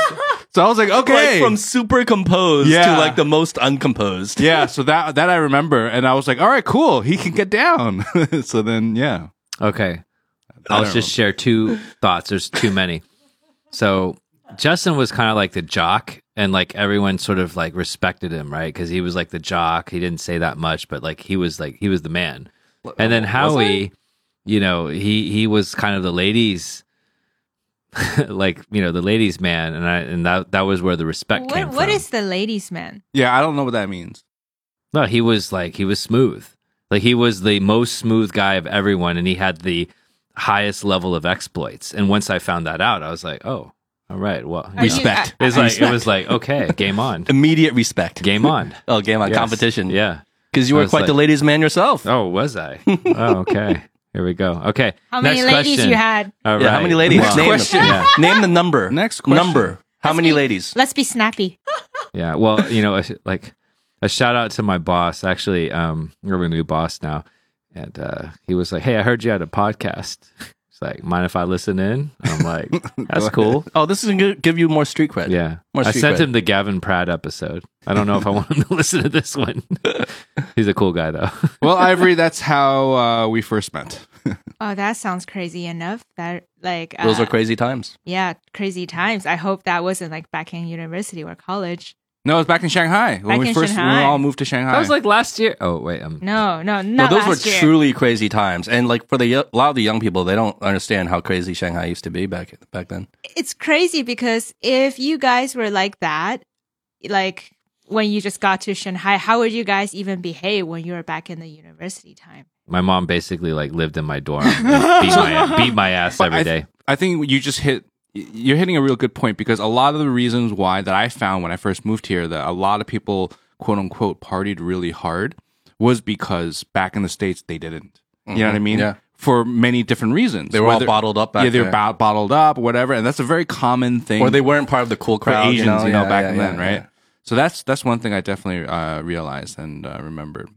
so I was like, okay. Like from super composed Yeah. to like the most uncomposed. yeah, so that that I remember, and I was like, "All right, cool. He can get down." so then, yeah, Okay. I'll don't just share two thoughts. There's too many. So Justin was kind of like the jock, and like everyone sort of like respected him, right? Because he was like the jock. He didn't say that much, but like he was like he was the man. And then Howie, you know, he he was kind of the ladies, like you know, the ladies' man, and I and that that was where the respect came What, what from. is the ladies' man? yeah. I don't know what that means. No, he was like he was smooth. Like he was the most smooth guy of everyone, and he had the highest level of exploits. And once I found that out, I was like, oh, all right, well, Are you- Respect. I- it's like it was like okay, game on, Immediate respect. game on, Oh, game on Yes. competition. Yeah. Because you were was quite the ladies' man yourself. Oh, was I? oh, okay. Here we go. Okay. How many Next ladies question. you had? All yeah, how many ladies? Well, name question. Yeah. Name the number. Next question. Number. How Let's many be- ladies? Let's be snappy. Yeah. Well, you know, like a shout out to my boss. Actually, um, we're a new boss now, and uh, he was like, "Hey, I heard you had a podcast." It's like, mind if I listen in? I'm like, that's cool. Oh, this is going to give you more street cred. Yeah. More I street sent cred. him the Gavin Pratt episode. I don't know if I want him to listen to this one. He's a cool guy, though. Well, Ivory, that's how uh, we first met. Oh, that sounds crazy enough. That like Those uh, are crazy times. Yeah, crazy times. I hope that wasn't like back in university or college. No, it was back in Shanghai when Back we in first when we all moved to Shanghai. That was like last year. Oh, wait. Um, No, no, No, those last were year. truly crazy times. And like for the a lot of the young people, they don't understand how crazy Shanghai used to be back back then. It's crazy because if you guys were like that, like when you just got to Shanghai, how would you guys even behave when you were back in the university time? my mom basically like lived in my dorm and beat my, beat my ass But every I day. th- I think you just hit. You're hitting a real good point because a lot of the reasons why that I found when I first moved here that a lot of people quote unquote partied really hard was because back in the states they didn't. You know what I mean? Yeah. For many different reasons. They were all bottled up back yeah, they were bo- bottled up, or whatever, and that's a very common thing. Or they weren't part of the cool crowd. Asians, you know, Yeah, back yeah, then, right? So that's that's one thing I definitely uh, realized and uh, remembered.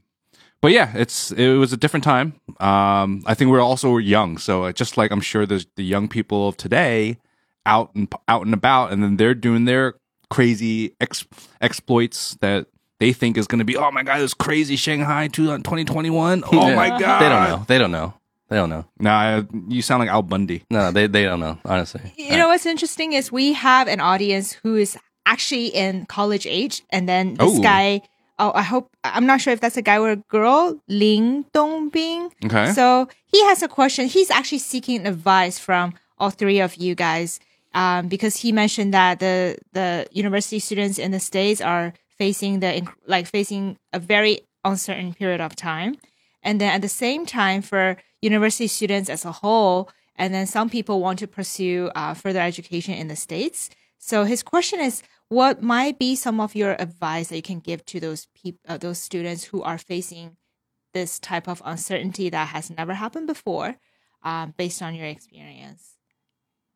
But yeah, it's it was a different time. Um, I think we are also young, so just like I'm sure there's the young people of today out and out and about, and then they're doing their crazy ex- exploits that they think is going to be. Oh my god, this crazy Shanghai 2021. Uh, oh Yeah. my god, They don't know. They don't know. They don't know. Nah, you sound like Al Bundy. No, they they don't know. Honestly. You know what's interesting is we have an audience who is actually in college age, and then this Oh. guy. Oh, I hope I'm not sure if that's a guy or a girl. Ling Dongbing. Okay. So he has a question. He's actually seeking advice from all three of you guys, um, because he mentioned that the the university students in the states are facing the like facing a very uncertain period of time, and then at the same time for university students as a whole, and then some people want to pursue uh, further education in the states. So his question is, what might be some of your advice that you can give to those people, uh, those students who are facing this type of uncertainty that has never happened before, um, based on your experience?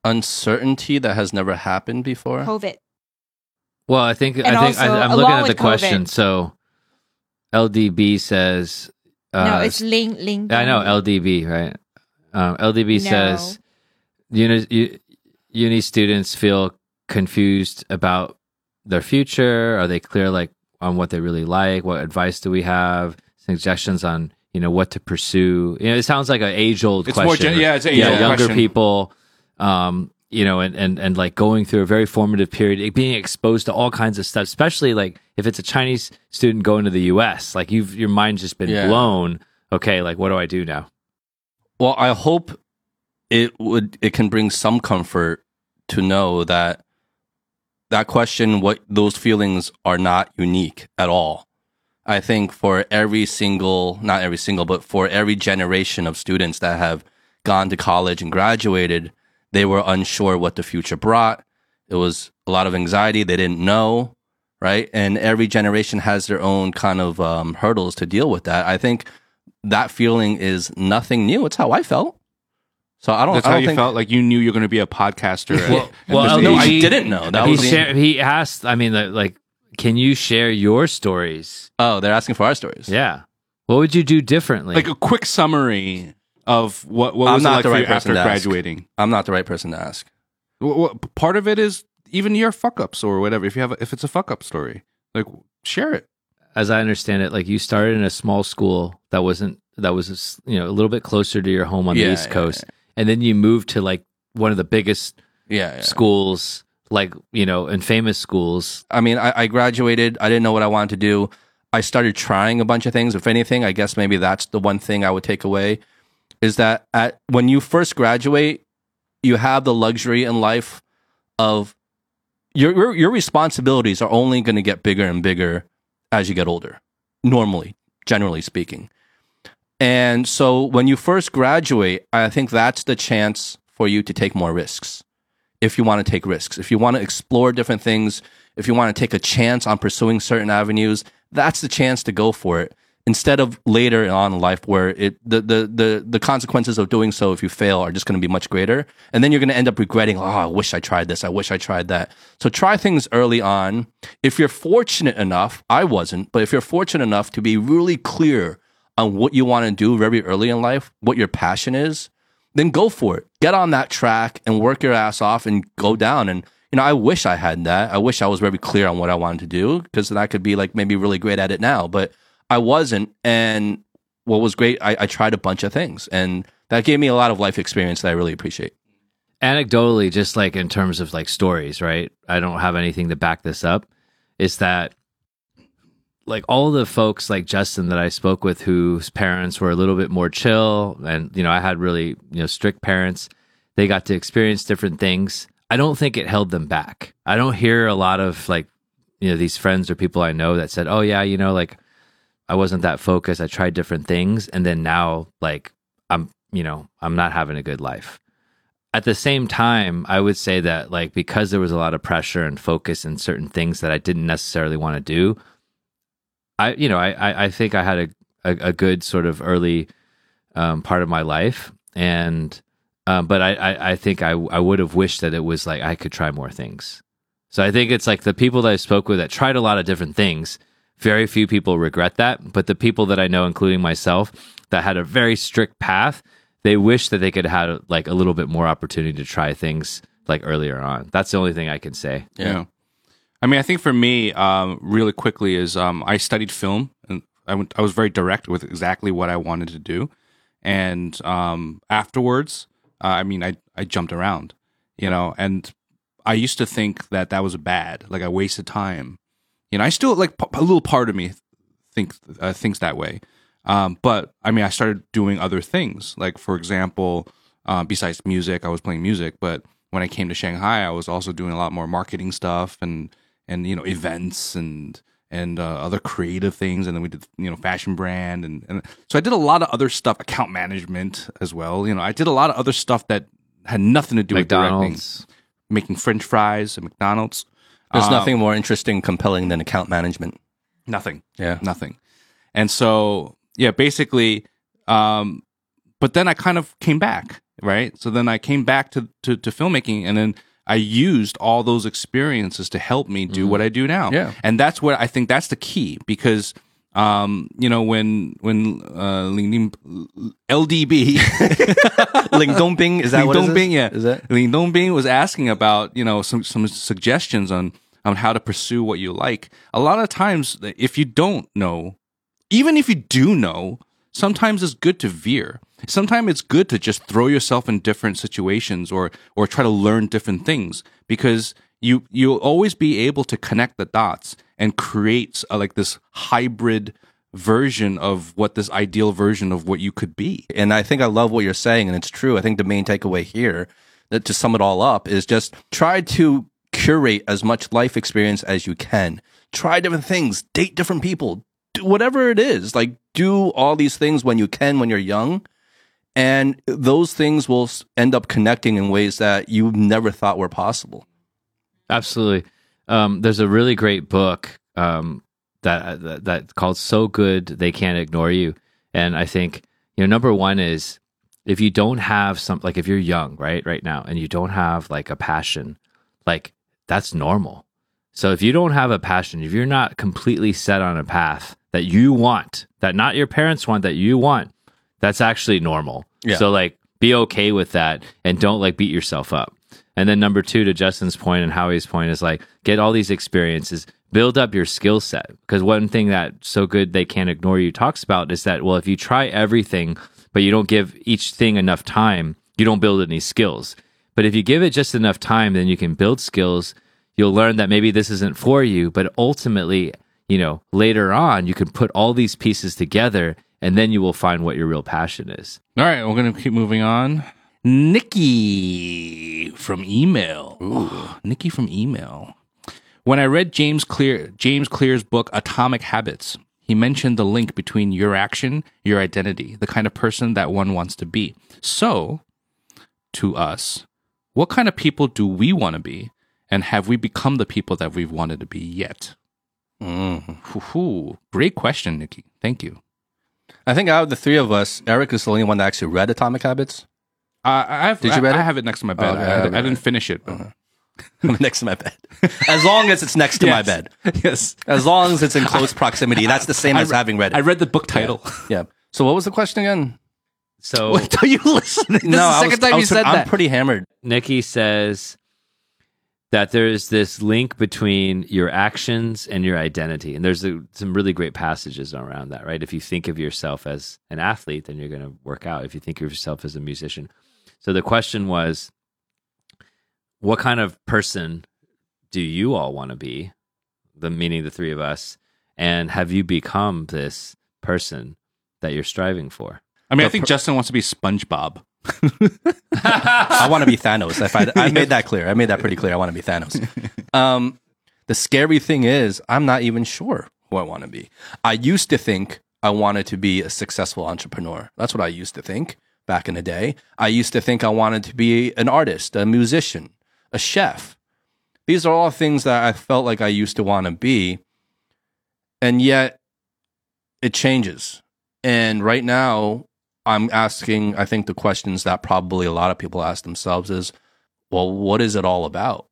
Uncertainty that has never happened before. COVID. Well, I think And I think also, I, I'm looking at the with question. So, LDB says, uh, no, it's Ling Ling. I know LDB, right? Um, LDB No. says uni, uni students feel confused about their future. Are they clear, like on what they really like? What advice do we have? Suggestions on you know what to pursue? You know, it sounds like an age old question. more gen- yeah, it's an yeah, age-old younger question. people. Um, you know, and, and, and like going through a very formative period, being exposed to all kinds of stuff, especially like if it's a Chinese student going to the US, like you've, your mind's just been Yeah. blown. Okay. Like, what do I do now? Well, I hope it would it can bring some comfort to know that that question what those feelings are not unique at all. I think for every single not every single but for every generation of students that have gone to college and graduated, they were unsure what the future brought. It was a lot of anxiety. They didn't know, right? And every generation has their own kind of um, hurdles to deal with that. I think that feeling is nothing new. It's how I felt. So I don't. That's I how don't you think, felt like you knew you were going to be a podcaster. at- Well, at well, no. I he- didn't know. That he, was the- share, he asked. I mean, like, like, can you share your stories? Oh, they're asking for our stories. Yeah. What would you do differently? like a quick summary of what what I'm was it not like the for right you person after to ask. graduating. I'm not the right person to ask. Wh- wh- part of it is even your fuck ups or whatever. If you have, a, if it's a fuck up story, like share it. As I understand it, like you started in a small school that wasn't that was you know a little bit closer to your home on Yeah, the East yeah, Coast, and then you moved to like one of the biggest Yeah. yeah. schools, like you know, and famous schools. I mean, I, I graduated. I didn't know what I wanted to do. I started trying a bunch of things. If anything, I guess maybe that's the one thing I would take away is that at when you first graduate, you have the luxury in life of your your, your responsibilities are only going to get bigger and bigger as you get older. Normally, generally speaking. And so when you first graduate, I think that's the chance for you to take more risks. If you want to take risks, if you want to explore different things, if you want to take a chance on pursuing certain avenues, that's the chance to go for it. Instead of later on in life where it the the the, the consequences of doing so if you fail are just going to be much greater. And then you're going to end up regretting, oh, I wish I tried this. I wish I tried that. So try things early on. If you're fortunate enough, I wasn't, but if you're fortunate enough to be really clear on what you want to do very early in life, what your passion is, then go for it. Get on that track and work your ass off and go down. And you know, I wish I had that. I wish I was very clear on what I wanted to do because then I could be like maybe really great at it now. But I wasn't. And what was great, I, I tried a bunch of things, and that gave me a lot of life experience that I really appreciate. Anecdotally, just like in terms of like stories, right? I don't have anything to back this up. Is that like all the folks like Justin that I spoke with whose parents were a little bit more chill and you know I had really you know strict parents they got to experience different things I don't think it held them back I don't hear a lot of like you know these friends or people I know that said oh yeah you know like I wasn't that focused I tried different things and then now like I'm you know I'm not having a good life at the same time I would say that like because there was a lot of pressure and focus in certain things that I didn't necessarily want to do I you know I I, I think I had a, a a good sort of early um, part of my life, and um, but I, I I think I I would have wished that it was like I could try more things. So I think it's like the people that I spoke with that tried a lot of different things. Very few people regret that, but the people that I know, including myself, that had a very strict path, they wish that they could have like a little bit more opportunity to try things like earlier on. That's the only thing I can say. Yeah. I mean, I think for me, um, really quickly is um, I studied film and I went, I was very direct with exactly what I wanted to do, and um, afterwards, uh, I mean, I I jumped around, you know, and I used to think that that was bad, like I wasted time. You know, I still like p- a little part of me think uh, thinks that way, um, but I mean, I started doing other things, like for example, uh, besides music, I was playing music, but when I came to Shanghai, I was also doing a lot more marketing stuff and and you know events and and uh, other creative things, and then we did you know fashion brand and, and so I did a lot of other stuff, account management as well. You know, I did a lot of other stuff that had nothing to do with directing, McDonald's. making French fries at McDonald's. There's Uh, nothing more interesting, compelling than account management. nothing. Yeah. nothing. And so, yeah, basically, um, but then I kind of came back, right? So then I came back to, to, to filmmaking and then I used all those experiences to help me do what I do now. Yeah. And that's what I think that's the key because, um, you know, when, when, uh, Ling LDB, Ling Dongbing, is that Ling what? Dongbing, yeah. Is that? Ling Dongbing was asking about, you know, some, some suggestions on, on how to pursue what you like. A lot of times, if you don't know, even if you do know, sometimes it's good to veer. Sometimes it's good to just throw yourself in different situations or, or try to learn different things because you, you'll always be able to connect the dots and creates uh like this hybrid version of what this ideal version of what you could be. And I think I love what you're saying, and it's true. I think the main takeaway here, that to sum it all up, is just try to curate as much life experience as you can. Try different things, date different people, do whatever it is. Like do all these things when you can when you're young. And those things will end up connecting in ways that you never thought were possible. Absolutely. Um, there's a really great book um, that, that that called "So Good They Can't Ignore You," and I think you know number one is if you don't have some like if you're young right right now and you don't have like a passion, like that's normal. So if you don't have a passion, if you're not completely set on a path that you want, that not your parents want, that you want, that's actually normal. Yeah. So like be okay with that and don't like beat yourself up. And then number two, to Justin's point and Howie's point, is like get all these experiences, build up your skill set. Because one thing that so good they can't ignore you talks about is that well, if you try everything, but you don't give each thing enough time, you don't build any skills. But if you give it just enough time, then you can build skills. You'll learn that maybe this isn't for you, but ultimately, you know, later on, you can put all these pieces together and then you will find what your real passion is. All right, we're gonna keep moving on. Nikki from email. Ooh. Nikki from email. When I read James Clear James Clear's book Atomic Habits, he mentioned the link between your action, your identity, the kind of person that one wants to be. So, to us, what kind of people do we want to be, and have we become the people that we've wanted to be yet? Mm. Great question, Nikki. Thank you. I think out of the three of us, Eric is the only one that actually read Atomic Habits. Uh, I have, Did you I, read I it? have it next to my bed. Okay, I, I, okay. didn't finish it. But. next to my bed. As long as it's next to my bed. yes. As long as it's in close proximity. That's the same as having read it. I read the book title. yeah. So what was the question again? So Wait till you listening? This is the I second was, time I you was- said I'm that. pretty hammered. Nikki says that there's this link between your actions and your identity. And there's a, some really great passages around that, right? If you think of yourself as an athlete, then you're going to work out. If you think of yourself as a musician. So the question was what kind of person do you all want to be? The meaning the three of us. And have you become this person that you're striving for? I mean, I think Justin wants to be SpongeBob. I want to be Thanos. If I, I made that clear. I made that pretty clear. I want to be Thanos. Um, the scary thing is, I'm not even sure who I want to be. I used to think I wanted to be a successful entrepreneur. That's what I used to think back in the day. I used to think I wanted to be an artist, a musician, a chef. These are all things that I felt like I used to want to be. And yet it changes. And right now, I'm asking, I think the questions that probably a lot of people ask themselves is, well, what is it all about?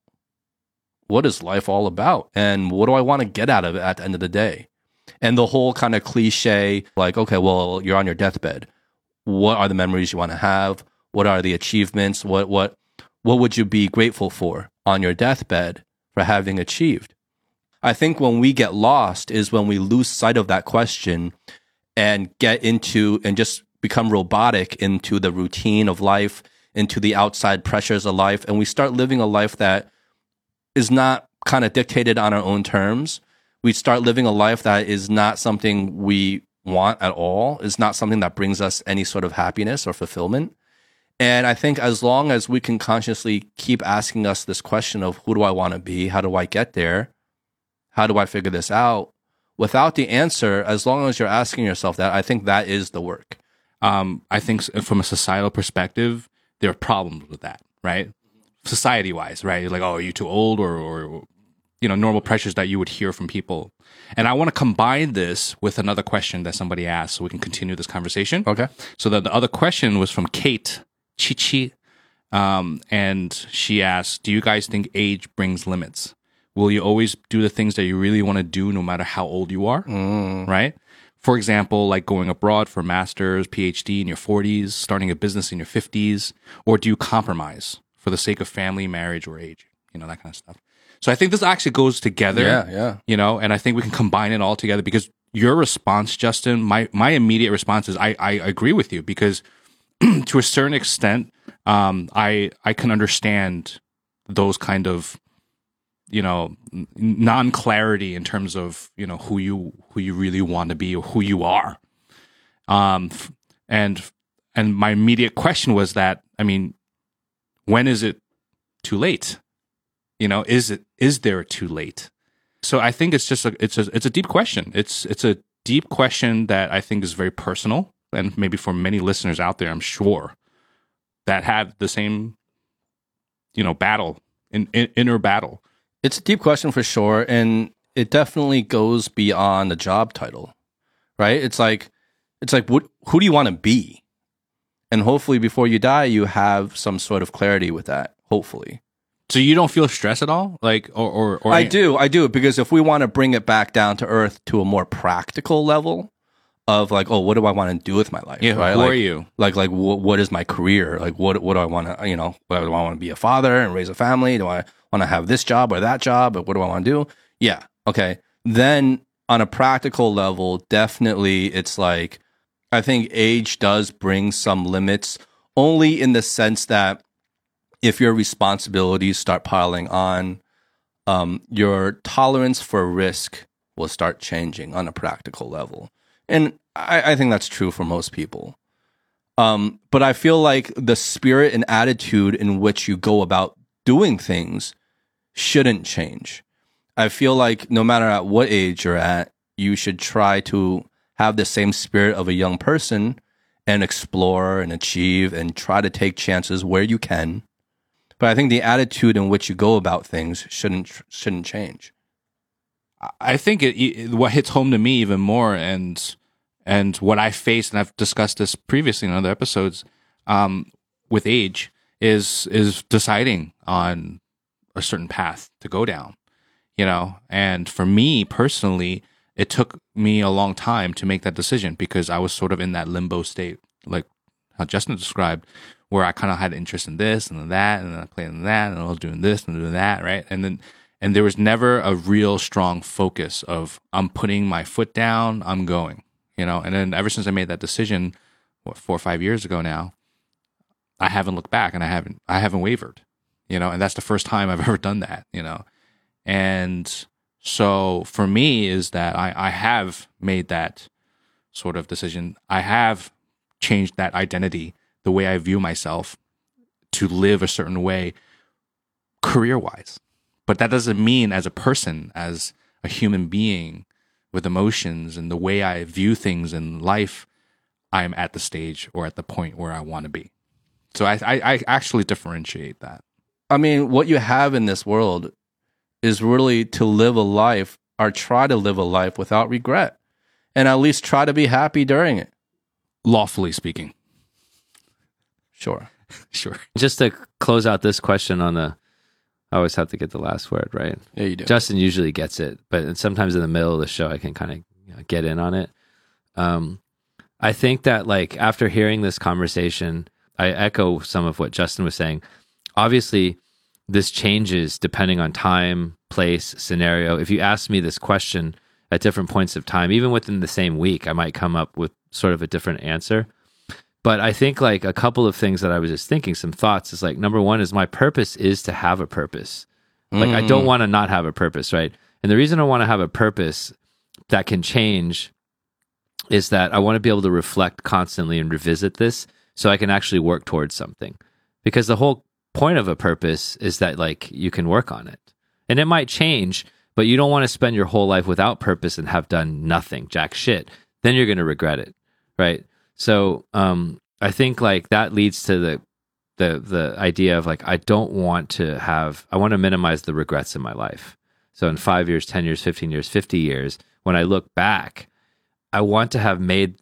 What is life all about? And what do I want to get out of it at the end of the day? And the whole kind of cliche, like, okay, well, you're on your deathbed. What are the memories you want to have? What are the achievements? What, what, what would you be grateful for on your deathbed for having achieved? I think when we get lost is when we lose sight of that question and get into and just become robotic into the routine of life, into the outside pressures of life, and we start living a life that is not kind of dictated on our own terms. We start living a life that is not something we want at all, is not something that brings us any sort of happiness or fulfillment. And I think as long as we can consciously keep asking us this question of who do I want to be? How do I get there? How do I figure this out? Without the answer, as long as you're asking yourself that, I think that is the work. Um, I think from a societal perspective, there are problems with that, right? Society wise, right? Like, oh, are you too old or, or, you know, normal pressures that you would hear from people. And I want to combine this with another question that somebody asked so we can continue this conversation. Okay. So the, the other question was from Kate Chichi. Um, and she asked, Do you guys think age brings limits? Will you always do the things that you really want to do no matter how old you are? Right? For example, like going abroad for a master's, PhD in your 40s, starting a business in your 50s, or do you compromise for the sake of family, marriage, or age? You know, that kind of stuff. So I think this actually goes together Yeah, yeah. you know and i think we can combine it all together because your response justin my my immediate response is i i agree with you because to a certain extent um i i can understand those kind of you know non-clarity in terms of you know who you who you really want to be or who you are um and and my immediate question was that i mean when is it too late you know is it is there too late so i think it's just a it's a it's a deep question it's it's a deep question that i think is very personal and maybe for many listeners out there, I'm sure that had the same, you know, battle, in, in, inner battle. It's a deep question for sure, and it definitely goes beyond the job title, right? It's like, it's like, what, who do you want to be? And hopefully, before you die, you have some sort of clarity with that. Hopefully, So you don't feel stress at all, like, or or, or I do, I do, because if we want to bring it back down to earth to a more practical level of like, oh, what do I want to do with my life? Yeah, right? who like, are you? Like, like, what, what is my career? Like, what, what do I want to, you know, do I want to be a father and raise a family? Do I want to have this job or that job? Or what do I want to do? Yeah, okay. Then on a practical level, definitely, it's like I think age does bring some limits, only in the sense that if your responsibilities start piling on, um, your tolerance for risk will start changing on a practical level. And I, I think that's true for most people. Um, but I feel like the spirit and attitude in which you go about doing things shouldn't change. I feel like no matter at what age you're at, you should try to have the same spirit of a young person and explore and achieve and try to take chances where you can. But I think the attitude in which you go about things shouldn't shouldn't change. I think it, it what hits home to me even more, and and what I face, and I've discussed this previously in other episodes, um, with age is is deciding on a certain path to go down, you know. And for me personally, it took me a long time to make that decision because I was sort of in that limbo state, like how Justin described, where I kind of had interest in this and that, and I played in that, and I was doing this and doing that, right? And then and there was never a real strong focus of I'm putting my foot down, I'm going, you know. And then ever since I made that decision, what four or five years ago now, I haven't looked back and I haven't I haven't wavered, you know. And that's the first time I've ever done that, you know. And so for me is that I I have made that sort of decision. I have changed that identity, the way I view myself, to live a certain way, career wise but that doesn't mean as a person as a human being with emotions and the way i view things in life i'm at the stage or at the point where i want to be. So I, I, I actually differentiate that. I mean, what you have in this world is really to live a life or try to live a life without regret and at least try to be happy during it. lawfully speaking Sure. sure Just to close out this question on the, I always have to get the last word right. Yeah, you do. Justin usually gets it, but sometimes in the middle of the show, I can kind of you know, get in on it. Um, I think that like after hearing this conversation, I echo some of what Justin was saying. Obviously, this changes depending on time, place, scenario. If you ask me this question at different points of time, even within the same week, I might come up with sort of a different answer. But I think like a couple of things that I was just thinking, some thoughts is like number one is my purpose is to have a purpose. Like I don't mm. want to not have a purpose, right? And the reason I want to have a purpose that can change is that I want to be able to reflect constantly and revisit this so I can actually work towards something. Because the whole point of a purpose is that like you can work on it. And it might change, but you don't want to spend your whole life without purpose and have done nothing, jack shit. Then you're going to regret it, right? So, um I think like that leads to the the the idea of like I don't want to have I want to minimize the regrets in my life. So in 5 years, 10 years, 15 years, 50 years, when I look back, I want to have made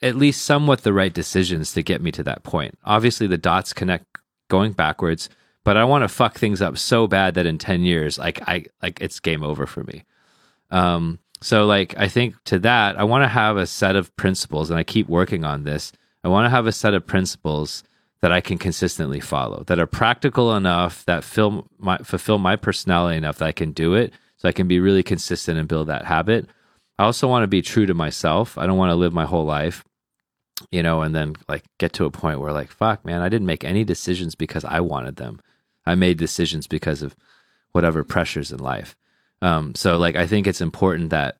at least somewhat the right decisions to get me to that point. Obviously the dots connect going backwards, but I want to fuck things up so bad that in 10 years like I like it's game over for me. Um so like I think to that I want to have a set of principles and I keep working on this. I want to have a set of principles that I can consistently follow that are practical enough that fill my, fulfill my personality enough that I can do it so I can be really consistent and build that habit. I also want to be true to myself. I don't want to live my whole life, you know, and then like get to a point where like, fuck, man, I didn't make any decisions because I wanted them. I made decisions because of whatever pressures in life. Um, so like, I think it's important that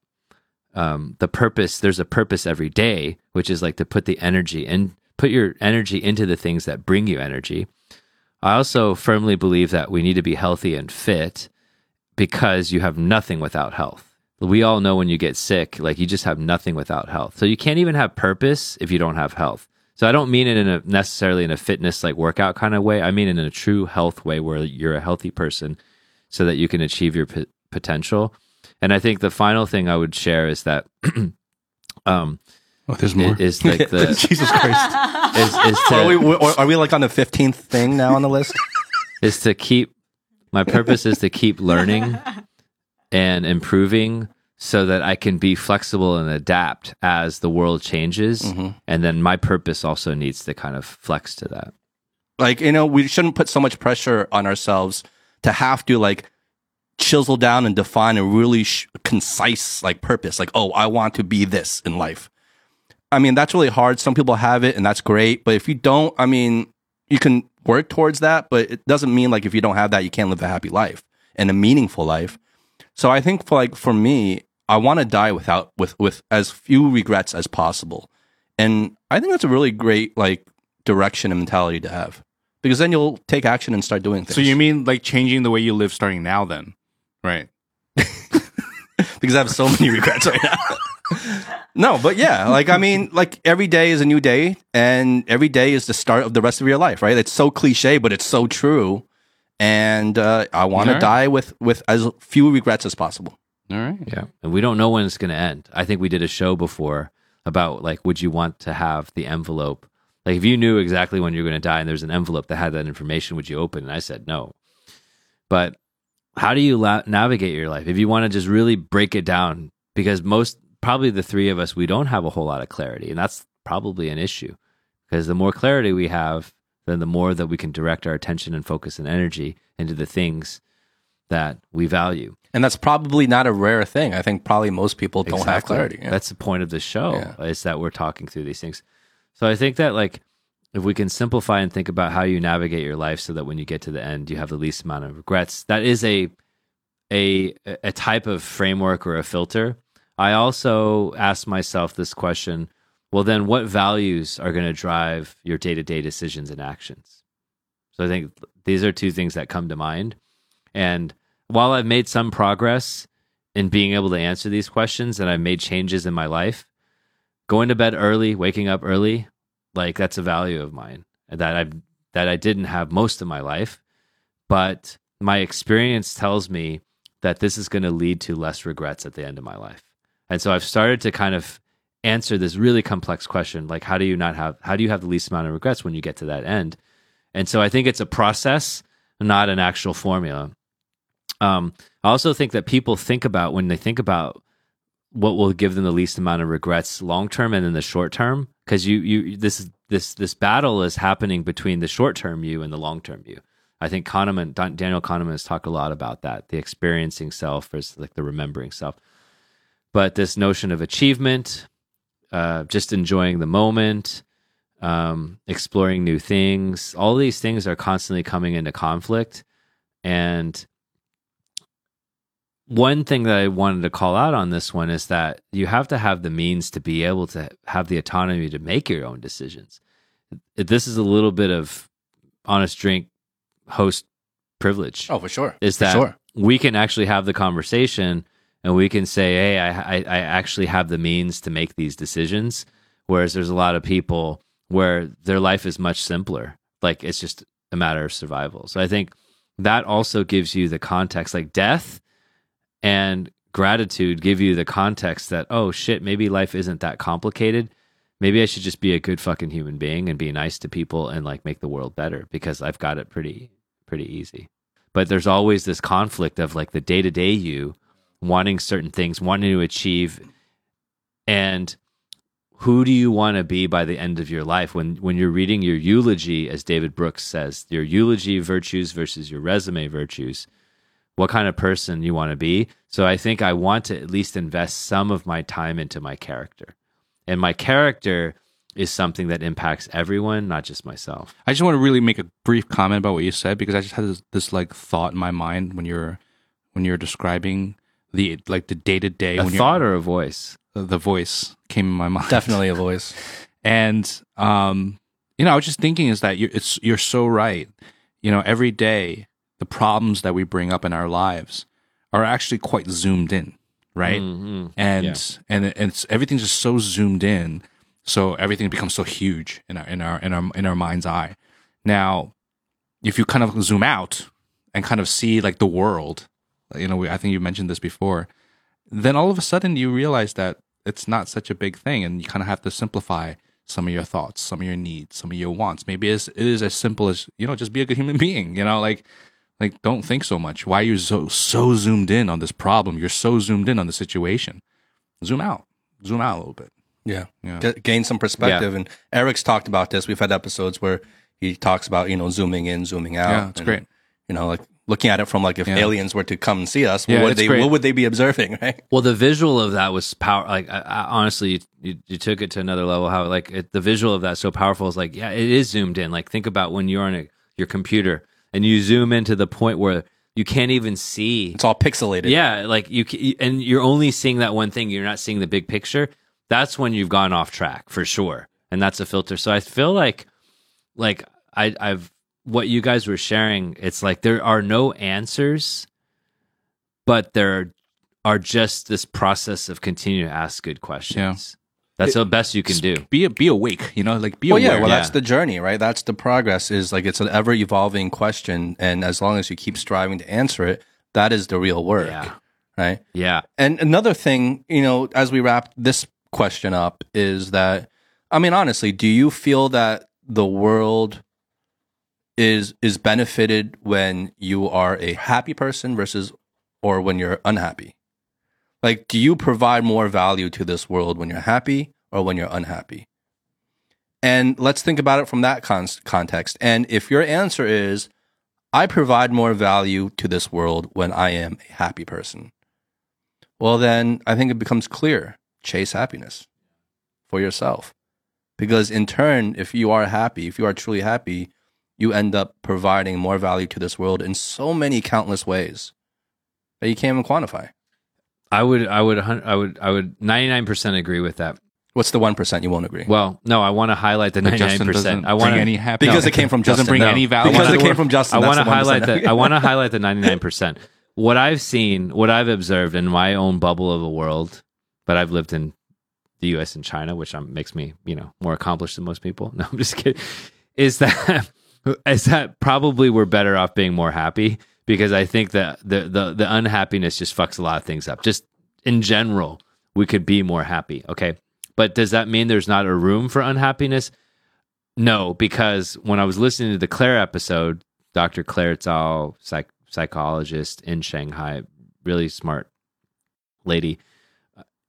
um, the purpose, there's a purpose every day, which is like to put the energy and put your energy into the things that bring you energy. I also firmly believe that we need to be healthy and fit because you have nothing without health. we all know when you get sick, like you just have nothing without health. So you can't even have purpose if you don't have health. So I don't mean it in a necessarily in a fitness like workout kind of way. I mean in a true health way where you're a healthy person so that you can achieve your potential. And I think the final thing I would share is that um Oh, there's more. is, is like the Jesus Christ. is, is to Are we, are we like on the 15th thing now on the list? is to keep my purpose is to keep learning and improving so that I can be flexible and adapt as the world changes. And then my purpose also needs to kind of flex to that. like you know we shouldn't put so much pressure on ourselves to have to like chisel down and define a really sh- concise like purpose like oh i want to be this in life i mean that's really hard some people have it and that's great but if you don't i mean you can work towards that but it doesn't mean like if you don't have that you can't live a happy life and a meaningful life so i think for like for me i want to die without with with as few regrets as possible and i think that's a really great like direction and mentality to have because then you'll take action and start doing things. so you mean like changing the way you live starting now? Then, right? because I have so many regrets right now. no, but yeah, like I mean, like every day is a new day, and every day is the start of the rest of your life, right? It's so cliche, but it's so true. And uh, I want to Alright. die with with as few regrets as possible. All right. Yeah. And we don't know when it's going to end. I think we did a show before about like, would you want to have the envelope? Like, if you knew exactly when you're going to die and there's an envelope that had that information, would you open? And I said no. But how do you la- navigate your life? If you want to just really break it down, because most, probably the three of us, we don't have a whole lot of clarity. And that's probably an issue because the more clarity we have, then the more that we can direct our attention and focus and energy into the things that we value. And that's probably not a rare thing. I think probably most people don't have clarity. Yeah. That's the point of the show Yeah. is that we're talking through these things. So I think that like if we can simplify and think about how you navigate your life so that when you get to the end you have the least amount of regrets. That is a a a type of framework or a filter. I also ask myself this question, well then what values are going to drive your day-to-day decisions and actions? So I think these are two things that come to mind. And while I've made some progress in being able to answer these questions and I've made changes in my life, going to bed early, waking up early, like that's a value of mine that I that I didn't have most of my life, but my experience tells me that this is going to lead to less regrets at the end of my life. And so I've started to kind of answer this really complex question like how do you not have how do you have the least amount of regrets when you get to that end? And so I think it's a process, not an actual formula. Um, I also think that people think about when they think about what will give them the least amount of regrets long term and in the short term because you you this this this battle is happening between the short term you and the long term you. I think Kahneman, Daniel Kahneman has talked a lot about that, the experiencing self versus like the remembering self. But this notion of achievement, uh, just enjoying the moment, um, exploring new things, all these things are constantly coming into conflict. And one thing that I wanted to call out on this one is that you have to have the means to be able to have the autonomy to make your own decisions. This is a little bit of honest drink host privilege oh, for sure. is that sure. we can actually have the conversation and we can say, hey, I, I, I actually have the means to make these decisions. Whereas there's a lot of people where their life is much simpler. Like it's just a matter of survival. So I think that also gives you the context, like death and gratitude give you the context that, oh shit, maybe life isn't that complicated. Maybe I should just be a good fucking human being and be nice to people and like make the world better because I've got it pretty, pretty easy but there's always this conflict of like the day to day you wanting certain things, wanting to achieve, and who do you want to be by the end of your life when when you're reading your eulogy, as David Brooks says, your eulogy virtues versus your resume virtues. What kind of person you want to be? So I think I want to at least invest some of my time into my character, and my character is something that impacts everyone, not just myself. I just want to really make a brief comment about what you said because I just had this, this like thought in my mind when you're when you're describing the like the day to day A when thought or a voice? you're, the voice came in my mind Definitely a voice. and um you know I was just thinking is that you're it's you're so right you know every day the problems that we bring up in our lives are actually quite zoomed in right? Mhm. and Yeah. and and it's everything's just so zoomed in, so everything becomes so huge in our in our in our in our mind's eye. Now, if you kind of zoom out and kind of see like the world, you know, we, I think you mentioned this before, then all of a sudden you realize that it's not such a big thing, and you kind of have to simplify some of your thoughts, some of your needs, some of your wants. Maybe it's, it is as simple as you know, just be a good human being. You know, like like don't think so much. Why are you so so zoomed in on this problem? You're so zoomed in on the situation zoom out, zoom out a little bit. Yeah. Yeah. G- gain some perspective. And Eric's talked about this. We've had episodes where he talks about, you know, zooming in, zooming out. Yeah, it's and, great. You know, like looking at it from like if Yeah. aliens were to come and see us, Yeah, what would they great. what would they be observing, right? Well, the visual of that was power. Like, I, I, honestly, you, you, you took it to another level. How like it, the visual of that so powerful is like, yeah, it is zoomed in. Like, think about when you're on a, your computer and you zoom in to the point where you can't even see. It's all pixelated. Yeah, like you and you're only seeing that one thing. You're not seeing the big picture. That's when you've gone off track for sure, and that's a filter. So I feel like, like I, I've what you guys were sharing. It's like there are no answers, but there are just this process of continuing to ask good questions. That's the best you can do. Be be awake, you know, like be Well, aware. yeah, well, yeah. that's the journey, right? That's the progress. Is like it's an ever evolving question, and as long as you keep striving to answer it, that is the real work, Yeah. right? Yeah, And another thing, you know, as we wrap this question up, is that I mean, honestly, do you feel that the world is is benefited when you are a happy person versus or when you're unhappy? Like, do you provide more value to this world when you're happy or when you're unhappy? And let's think about it from that con- context. And if your answer is, I provide more value to this world when I am a happy person, well, then I think it becomes clear chase happiness for yourself. Because in turn, if you are happy, if you are truly happy, you end up providing more value to this world in so many countless ways that you can't even quantify. I would, I would, I would, I would, ninety nine percent agree with that. What's the 1% you won't agree? Well, no, I want to highlight the ninety nine percent. I want any happiness. because it came from doesn't Justin. bring No. any value. Because it came from Justin. I want to the 1%. highlight the I want to highlight the 99%. What I've seen, what I've observed in my own bubble of a world, but I've lived in the US and China, which um, makes me, you know, more accomplished than most people. No, I'm just kidding. Is that is that probably we're better off being more happy because I think that the the the unhappiness just fucks a lot of things up. Just in general, we could be more happy, okay? But does that mean there's not a room for unhappiness? No, because when I was listening to the Claire episode, Dr. Claire Zhao, psych- psychologist in Shanghai, really smart lady,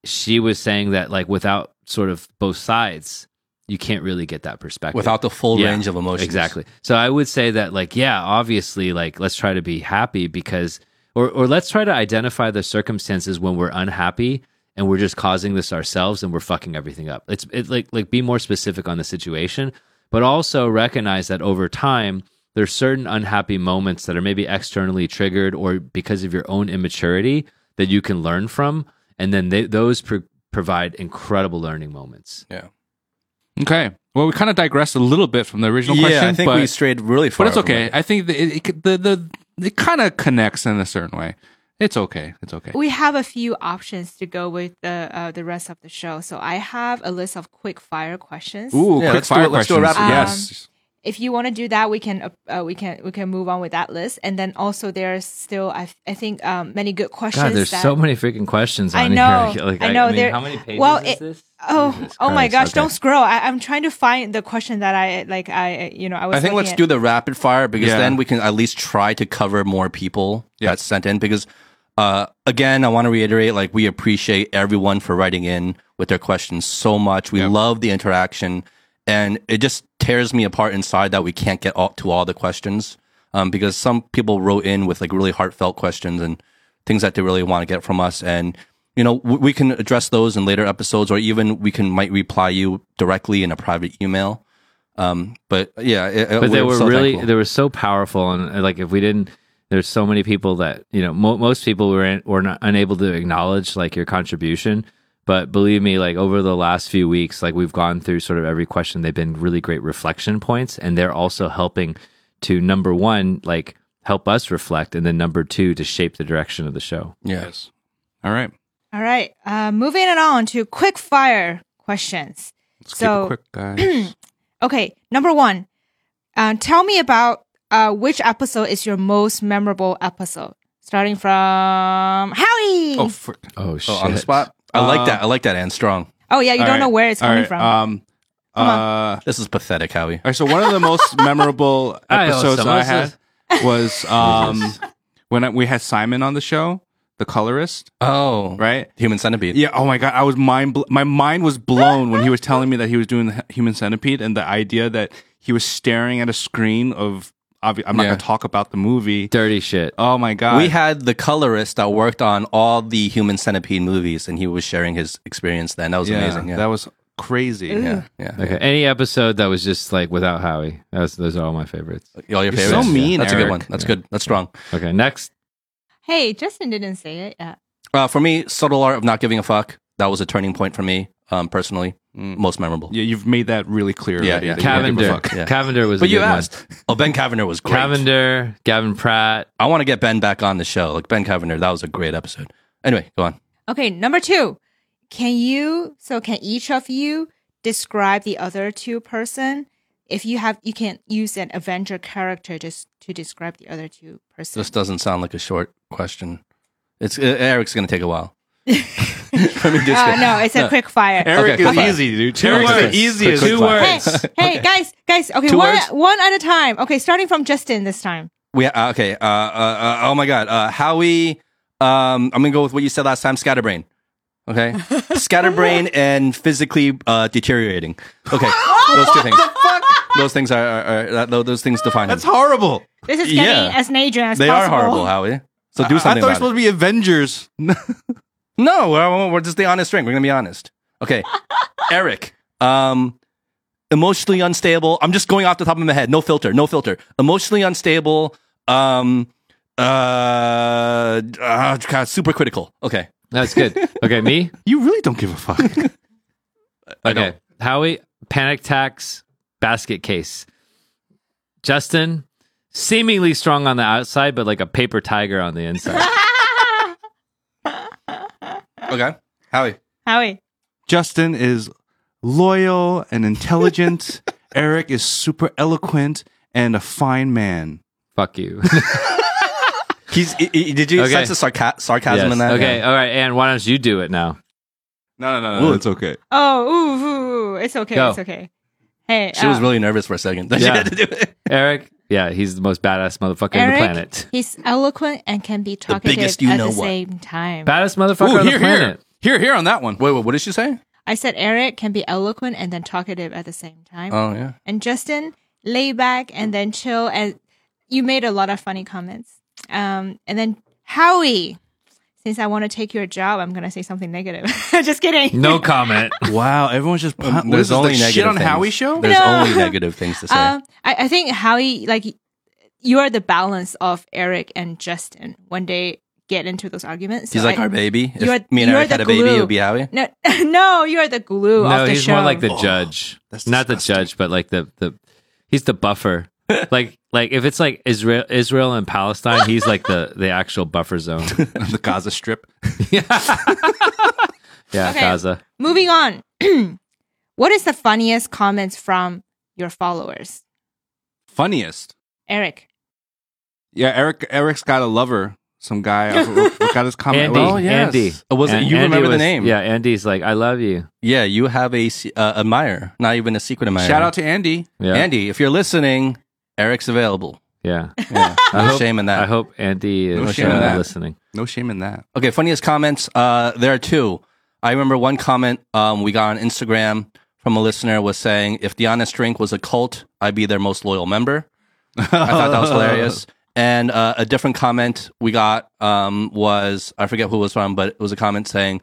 she was saying that like without sort of both sides, you can't really get that perspective Without the full Yeah, range of emotions. Exactly. So I would say that like yeah, obviously like let's try to be happy because or or let's try to identify the circumstances when we're unhappy and we're just causing this ourselves and we're fucking everything up. It's it like like be more specific on the situation, but also recognize that over time there's certain unhappy moments that are maybe externally triggered or because of your own immaturity that you can learn from and then they, those pro- provide incredible learning moments. Yeah. Okay. Well, we kind of digressed a little bit from the original Yeah, question. I think but, we strayed really far. but it's okay. it. I think the it, it, the the it kind of connects in a certain way. It's okay. It's okay. We have a few options to go with the uh, the rest of the show. So I have a list of quick fire questions. Ooh, Yeah, quick let's do fire it- let's do a questions. rapid fire. yes. If you want to do that, we can uh, uh, we can we can move on with that list. And then also there's still I I think um, many good questions. God, there's that, so many freaking questions on I know, here. Like, I know, mean, there- how many pages well, is it- this? Oh, Jesus oh my gosh! okay. Don't scroll. I, I'm trying to find the question that I like. I you know I was. I think let's at- do the rapid fire because Yeah. then we can at least try to cover more people Yeah. that sent in. Because uh, again, I want to reiterate, like we appreciate everyone for writing in with their questions so much. We Yep. love the interaction, and it just tears me apart inside that we can't get all, to all the questions. Um, because some people wrote in with like really heartfelt questions and things that they really want to get from us, and you know we can address those in later episodes, or even we can might reply you directly in a private email. Um, but yeah, it, but they we're so really thankful. they were so powerful and uh, like if we didn't there's so many people that you know mo- most people were in, were not unable to acknowledge like your contribution but believe me like over the last few weeks like we've gone through sort of every question they've been really great reflection points and they're also helping to number one like help us reflect and then number two to shape the direction of the show. Yes. All right. All right. Uh, moving it on to quick fire questions. Let's So- keep it quick, guys. Okay, number one. Uh, tell me about uh, which episode is your most memorable episode. Starting from Howie. oh, Oh. Oh shit! Oh, on the spot. I like Uh, that. I like that. And strong. Oh, yeah, you All don't know where it's all coming right, from. Um, uh, This is pathetic, Howie. all right, so one of the most memorable episodes awesome. I had was um, when I, we had Simon on the show, the colorist, Oh, right? Human centipede. Yeah. Oh my god, I was mind. Bl- my mind was blown when he was telling me that he was doing the Human Centipede, and the idea that he was staring at a screen of. Obvi- I'm not Yeah. going to talk about the movie. Dirty shit. Oh my god. We had the colorist that worked on all the Human Centipede movies, and he was sharing his experience then. That was yeah, amazing. Yeah. That was crazy. Ooh. yeah. Yeah. Okay. Any episode that was just like without Howie. That was, those are all my favorites. All your You're favorites. so mean, That's a Eric. good one. That's good. That's strong. Okay. Next. Hey, Justin didn't say it yet. Uh, for me, subtle art of not giving a fuck. That was a turning point for me, um, personally. Mm. Most memorable. Yeah, you've made that really clear. Yeah, yeah. that you don't give a Cavender. Yeah. Cavender was. But a you good asked. Oh, Ben Cavender was great. Cavender, Gavin Pratt. I want to get Ben back on the show. Like Ben Cavender, that was a great episode. Anyway, go on. Okay, number two. Can you, so can each of you describe the other two person? If you have, you can use an Avenger character just to describe the other two persons. This doesn't sound like a short question. It's uh, Eric's going to take a while. Let Uh, no, it's a quick fire. Eric Okay, is quick easy, dude. Two Eric's words. the easiest. quick Two fire. Hey, words. hey, guys, guys. Okay, Two one words? one at a time. Okay, starting from Justin this time. We uh, okay. Uh, uh, uh, oh my God. Uh, Howie. Um, I'm gonna go with what you said last time. Scatterbrain. Okay. Scatterbrain and physically uh, deteriorating. Okay. Those two things. Those things are, are, are that, those things define That's him. horrible. This is getting Yeah. as Nadrian as They are horrible, Howie. So do I- something I thought we were about supposed it. to be Avengers. No, we're, we're just the honest drink. We're gonna be honest. Okay. Eric. Um, emotionally unstable. I'm just going off the top of my head. No filter. No filter. Emotionally unstable. Um. Uh, uh God, super critical. Okay. That's good. Okay, me. You really don't give a fuck. Okay, Howie. Panic tax basket case. Justin, seemingly strong on the outside, but like a paper tiger on the inside. Okay. Howie. Howie. Justin is loyal and intelligent. Eric is super eloquent and a fine man. Fuck you. He's. i- i- did you Okay. sense the sarca- sarcasm Yes. in that? Okay, Yeah. all right. And why don't you do it now? No, no, no, Ooh. it's okay. Oh, ooh, ooh, ooh. it's okay. Go. It's okay. Hey, She was uh, really nervous for a second. That she Yeah. had to do it. Eric? Yeah, he's the most badass motherfucker Eric, on the planet. he's eloquent and can be talkative biggest you at know the what. same time. Baddest motherfucker Ooh, on here, the here, planet. here, here on that one. Wait, wait. What did she say? I said Eric can be eloquent and then talkative at the same time. Oh yeah. and Justin lay back and then chill. And you made a lot of funny comments. Um, and then Howie, since I want to take your job, I'm gonna say something negative. Just kidding. No comment. Wow, everyone's just Um, there's only the negative shit on things. Howie show. There's No. only negative things to say. Um, I, I think Howie, like, you are the balance of Eric and Justin when they get into those arguments. He's So like I- our baby. If you are- me and Eric had the a baby, glue. it would be Howie. no, no, you are the glue no, of the he's show. more like the Oh, judge. that's Not the judge, but like the the he's the buffer. like like if it's like Israel Israel and Palestine, he's like the the actual buffer zone. the Gaza Strip. Yeah, Okay. Gaza. Moving on. what is the funniest comments from your followers? Funniest. Eric. Yeah, Eric. Eric's got a lover. Some guy got his comment. Andy. Well, Oh, yes. Andy. Oh, was it- An- you remember the name? Yeah, Andy's like, I love you. Yeah, you have a uh, admirer, not even a secret admirer. Shout out to Andy. Yeah. Andy. If you're listening, Eric's available. Yeah. Yeah, no I hope, shame in that. I hope Andy No is shame in uh, that. listening. No shame in that. Okay, funniest comments. Uh, there are two. I remember one comment um, we got on Instagram from a listener was saying, "If the Honest Drink was a cult, I'd be their most loyal member." I thought that was hilarious. And uh, a different comment we got um, was I forget who it was from, but it was a comment saying,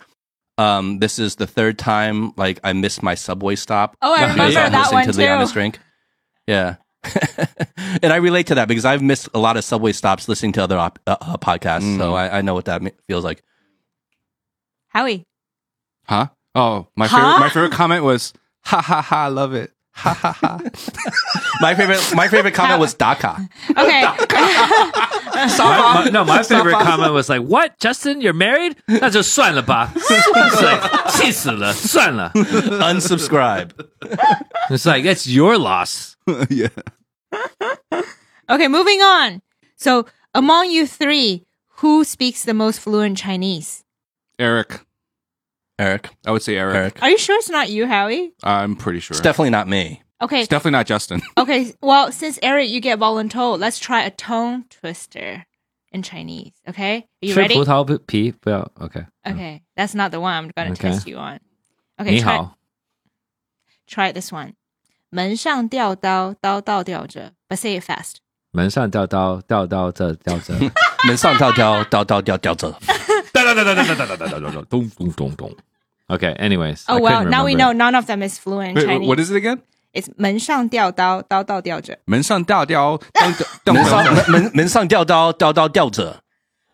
um, "This is the third time like I missed my subway stop." Oh, I remember I'm that listening one to the. Honest Drink. Yeah. and I relate to that because I've missed a lot of subway stops listening to other op- uh, uh, podcasts, so I, I know what that feels like. Howie. Huh? Oh, my Huh? favorite. My favorite comment was, "Ha ha ha! I love it." Ha ha ha. my favorite my favorite comment was Daka. Okay. My- my- no, my favorite comment was like, "What, Justin? You're married? 那就算了吧." It's like 气死了，算了. Unsubscribe. It's like it's your loss. yeah. Okay, moving on. So, among you three, who speaks the most fluent Chinese? Eric. Eric. I would say Eric. Eric. Are you sure it's not you, Howie? I'm pretty sure. It's definitely not me. Okay. It's definitely not Justin. Okay. Well, since Eric, you get voluntold, let's try a tongue twister in Chinese. Okay. Are you 吃 ready? 葡萄皮不要 Okay. Okay. That's not the one I'm going to Okay. test you on. Okay. 你 Try, 好， try this one. 门上吊刀，刀刀吊着. But say it fast. 门上吊刀，吊刀这吊着。门上跳跳跳跳跳跳着。咚咚咚咚。 Okay. Anyways. Oh I well, couldn't now we remember know none of them is fluent in Wait, Chinese. what is it again? It's 门上吊刀，刀刀吊着。门上吊吊，当当门上门门门上吊刀吊刀吊着。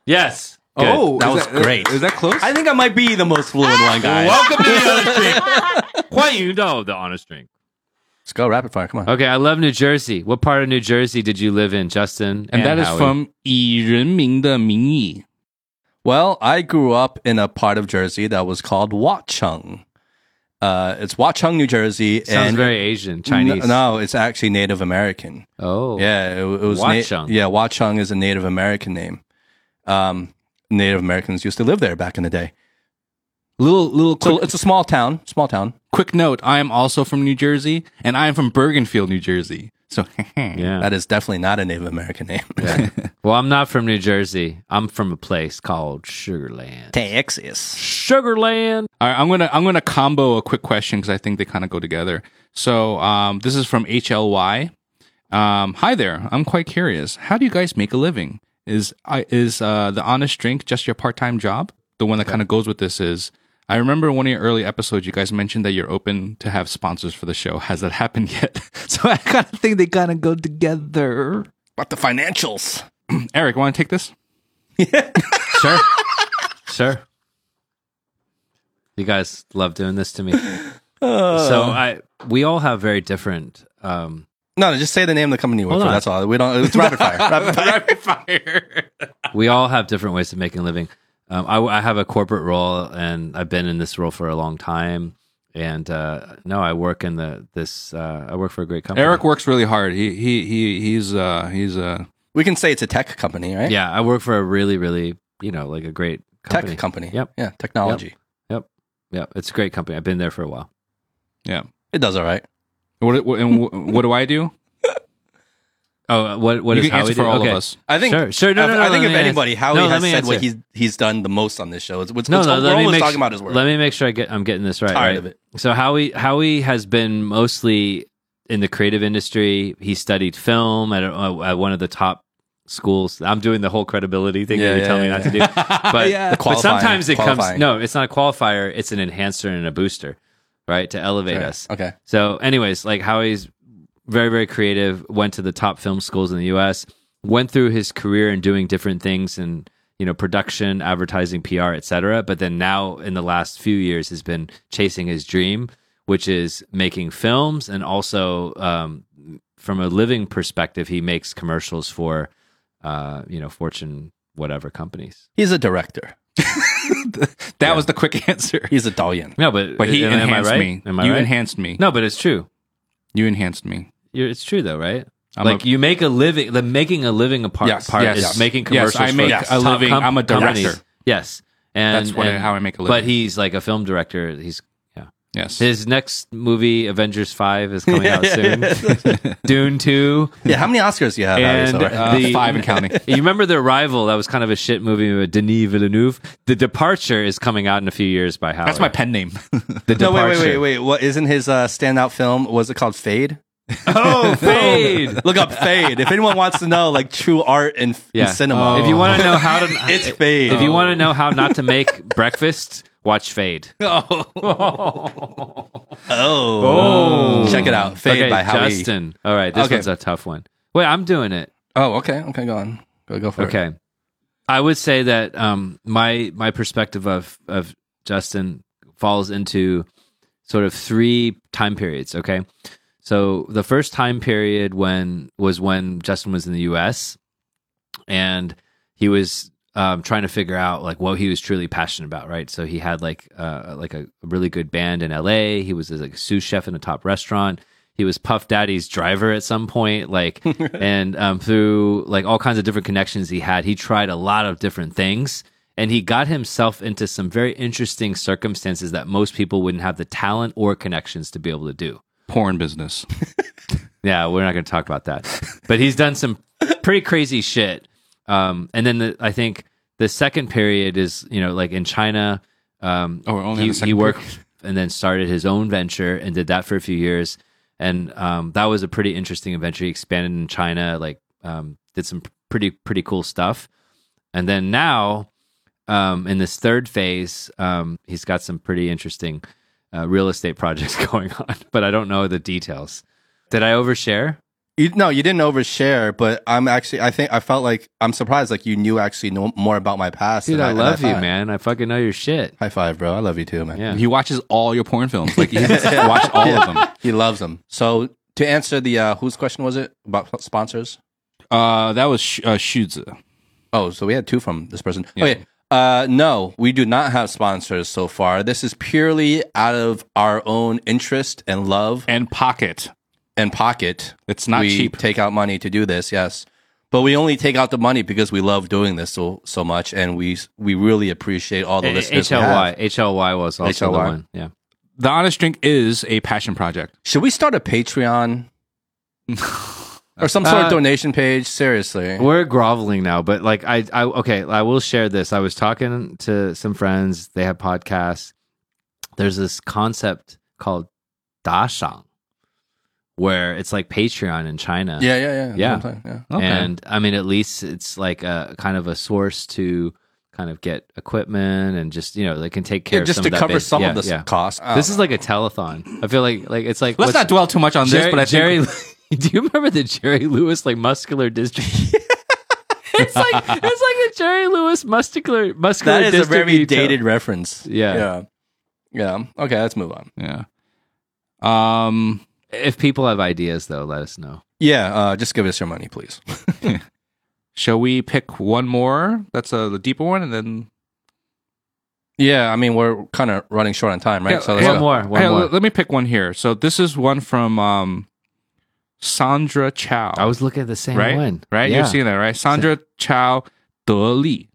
it. Yes. Good. Oh, That is was great. Is that close? I think I might be the most fluent one, guys. Welcome to the honest drink. 欢迎到 the honest drink. Let's go rapid fire. Come on. Okay, I love New Jersey. What part of New Jersey did you live in, Justin? and that is Howie? from 以人民的名义. Well, I grew up in a part of Jersey that was called Watchung. Uh, it's Watchung, New Jersey. Sounds and very Asian, Chinese. N- no, it's actually Native American. Oh. Yeah, it, it was. Na- Watchung. yeah, Watchung is a Native American name. Um, Native Americans used to live there back in the day. Little little So quick, it's a small town. Small town. quick note: I am also from New Jersey, and I am from Bergenfield, New Jersey. So Yeah. That is definitely not a Native American name. Well, I'm not from New Jersey. I'm from a place called Sugarland. Texas. Sugarland. All right, I'm gonna I'm gonna combo a quick question because I think they kind of go together. So um, this is from HLY. Um, hi there. I'm quite curious. How do you guys make a living? Is I is uh, the honest drink just your part time job? The one that kind of goes with this is. I remember one of your early episodes. You guys mentioned that you're open to have sponsors for the show. Has that happened yet? so I kind of think they kind of go together. But the financials. Eric, want to take this? Yeah. sure. sure. You guys love doing this to me. so I we all have very different um No, no, just say the name of the company you work Hold for. on. That's all. We don't. It's rapid fire. Rapid fire. Rapid fire. we all have different ways of making a living. Um, I, I have a corporate role, and I've been in this role for a long time. And uh, no, I work in the this. Uh, I work for a great company. Eric works really hard. He he he he's uh he's uh We can say it's a tech company, right? yeah, I work for a really, really, you know, like a great company. Tech company. Yep, Yeah, technology. yep, yep. It's a great company. I've been there for a while. yeah. It does all right. What, what and what, what do I do? Oh, uh, what what you is can Howie for do? all okay. of us. I think. Sure, sure. No, no, no, I think if me answer. anybody, Howie No, has me said what he's he's done the most on this show. It's, it's, No, it's, no. we're Let me always make talking su- about his work. Let me make sure I get I'm getting this right. Tired right? of it. So Howie Howie has been mostly in the creative industry. He studied film at, a, uh, at one of the top schools. I'm doing the whole credibility thing Yeah, that you're yeah, telling me yeah. not to do. But, Yeah. But sometimes it comes no, it's not a qualifier. It's an enhancer and a booster, right? To elevate Okay. us. Okay. So, anyways, like Howie's very, very creative, went to the top film schools in the US, went through his career and doing different things and you know, production, advertising, PR, etc. But then now in the last few years has been chasing his dream, which is making films and also um, from a living perspective, he makes commercials for uh, you know, Fortune whatever companies. He's a director. That was the quick answer. He's a Dalian. No, but But he am, am I enhanced right? me. Am I you right? enhanced me. No, but it's true. You enhanced me. You're, it's true though, right? I'm like a- you make a living. The making a living a part, Yes, part yes, is yes. making Yes, commercials. I make for a top living- com- I'm a director. companies. Yes, and That's what- and- how I make a living. But he's like a film director. He's yeah. Yes. His next movie, Avengers Five, is coming out soon. Dune Two. Yeah. How many Oscars do you have? And? Uh, the- five and counting. You remember the Arrival? That was kind of a shit movie with Denis Villeneuve. The Departure is coming out in a few years by Howard. That's my pen name. The Departure. no, wait, wait, wait, wait. What isn't his uh, standout film? Was it called Fade? Oh, Fade. Look up Fade. If anyone wants to know like true art in Yeah. cinema, If you want to know how to, it's Fade. If you want to know how not to make breakfast, watch Fade. oh, check it out. Fade okay, by Howie. Justin. All right, this Okay. one's a tough one. Wait, I'm doing it. Oh, okay, okay, go on, go go for it. Okay. I would say that um, my my perspective of of Justin falls into sort of three time periods. Okay, So the first time period when was when Justin was in the U.S. and he was um, trying to figure out like what he was truly passionate about, right? So he had like uh, like a, really good band in L.A. He was like a sous chef in a top restaurant. He was Puff Daddy's driver at some point, like, and um, through like all kinds of different connections he had, he tried a lot of different things, and he got himself into some very interesting circumstances that most people wouldn't have the talent or connections to be able to do. Porn business. Yeah, we're not going to talk about that. But he's done some pretty crazy shit. Um, and then the, I think the second period is, you know, like in China, um, Oh, only he, he worked period. and then started his own venture and did that for a few years. And um, that was a pretty interesting adventure. He expanded in China, like um, did some pretty pretty cool stuff. And then now, um, in this third phase, um, he's got some pretty interesting uh, real estate projects going on, but I don't know the details. Did I overshare? You, no, you didn't overshare, but I'm actually, I think, I felt like, I'm surprised, like, you knew actually know more about my past. Dude, than I than love you, man. I fucking know your shit. High five, bro. I love you too, man. Yeah. He watches all your porn films. Like he watched all of them. He loves them. So, to answer the, uh, whose question was it about sponsors? Uh, that was Sh- uh, Shuzi. Oh, so we had two from this person. Yeah. Okay. Uh, no, we do not have sponsors so far. This is purely out of our own interest and love and Pocket. and pocket. It's not we cheap. take out money to do this, yes. But we only take out the money because we love doing this so so much, and we we really appreciate all the listeners. HLY. HLY was also the HLY. one. Yeah. The Honest Drink is a passion project. Should we start a Patreon or some sort Uh, of donation page? Seriously, We're groveling now, but like I, I okay, I will share this. I was talking to some friends. They have podcasts. There's this concept called dashang, where it's like Patreon in China. yeah, yeah, yeah, Yeah. Yeah. Okay. And I mean, at least it's like a kind of a source to kind of get equipment and just you know they can take care Yeah, of just to that cover base- some yeah, of the yeah. cost. This is like a telethon. I feel like like it's like Let's not dwell too much on Jerry, this, but I Jerry. think do you remember the Jerry Lewis like muscular dystrophy? it's like it's like a Jerry Lewis muscular muscular. that is a very tel- dated reference. Yeah. yeah, yeah. Okay, let's move on. yeah. Um, If people have ideas, though, let us know. Yeah, uh, just give us your money, please. shall we pick one more? That's a the deeper one, and then yeah, I mean we're kind of running short on time, right? Yeah, so let's One go. more, one Hey, more. let- Let me pick one here. So this is one from um, Sandra Chow. I was looking at the same right? one. Right? Yeah. You're seeing that, right? Sandra Chow De Li.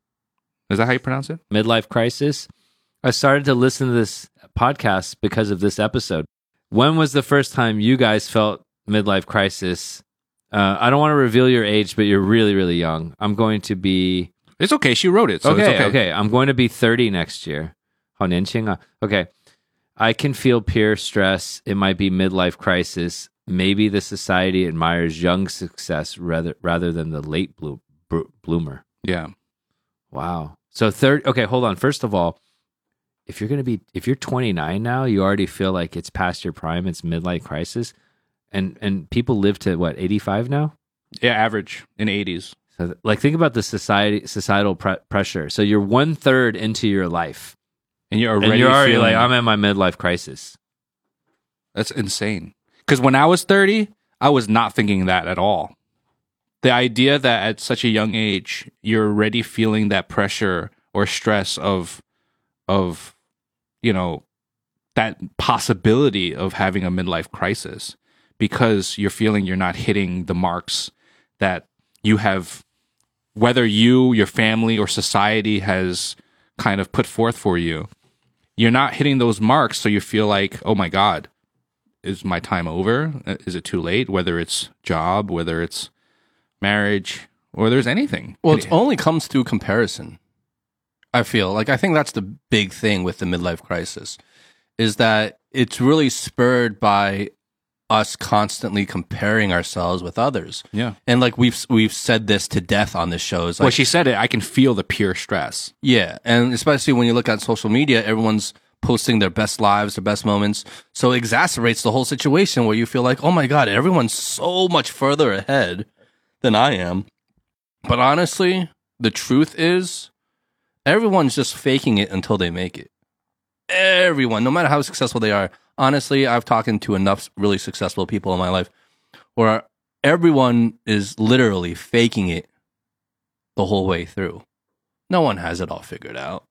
Is that how you pronounce it? Midlife crisis. I started to listen to this podcast because of this episode. When was the first time you guys felt midlife crisis? Uh, I don't want to reveal your age, but you're really, really young. I'm going to be. It's okay. She wrote it. So okay, okay, okay. I'm going to be 30 next year. Uh, okay. I can feel peer stress. It might be midlife crisis. Maybe the society admires young success rather rather than the late blo- bloomer. Yeah. Wow. So third okay, hold on. First of all, if you're going to be if you're 29 now, you already feel like it's past your prime, it's midlife crisis. And and people live to what, 85 now? Yeah, average in 80s. So th- like think about the society societal pre- pressure. So you're one third into your life. And you're already, and you're already feeling, like, I'm in my midlife crisis. That's insane. Because when I was 30, I was not thinking that at all. The idea that at such a young age, you're already feeling that pressure or stress of, of, you know, that possibility of having a midlife crisis because you're feeling you're not hitting the marks that you have, whether you, your family, or society has kind of put forth for you. You're not hitting those marks, so you feel like, oh my God, is my time over? Uh, Is it too late? Whether it's job, whether it's marriage, or there's anything. Well, it only comes through comparison. I feel like I think that's the big thing with the midlife crisis is that it's really spurred by us constantly comparing ourselves with others. yeah. And like we've we've said this to death on this show is like well, she said it. I can feel the pure stress. yeah, and especially when you look at social media, everyone's posting their best lives, their best moments. So it exacerbates the whole situation where you feel like, "Oh my god, everyone's so much further ahead than I am." But honestly, the truth is everyone's just faking it until they make it. everyone, no matter how successful they are. Honestly, I've talked to enough really successful people in my life where everyone is literally faking it the whole way through. No one has it all figured out.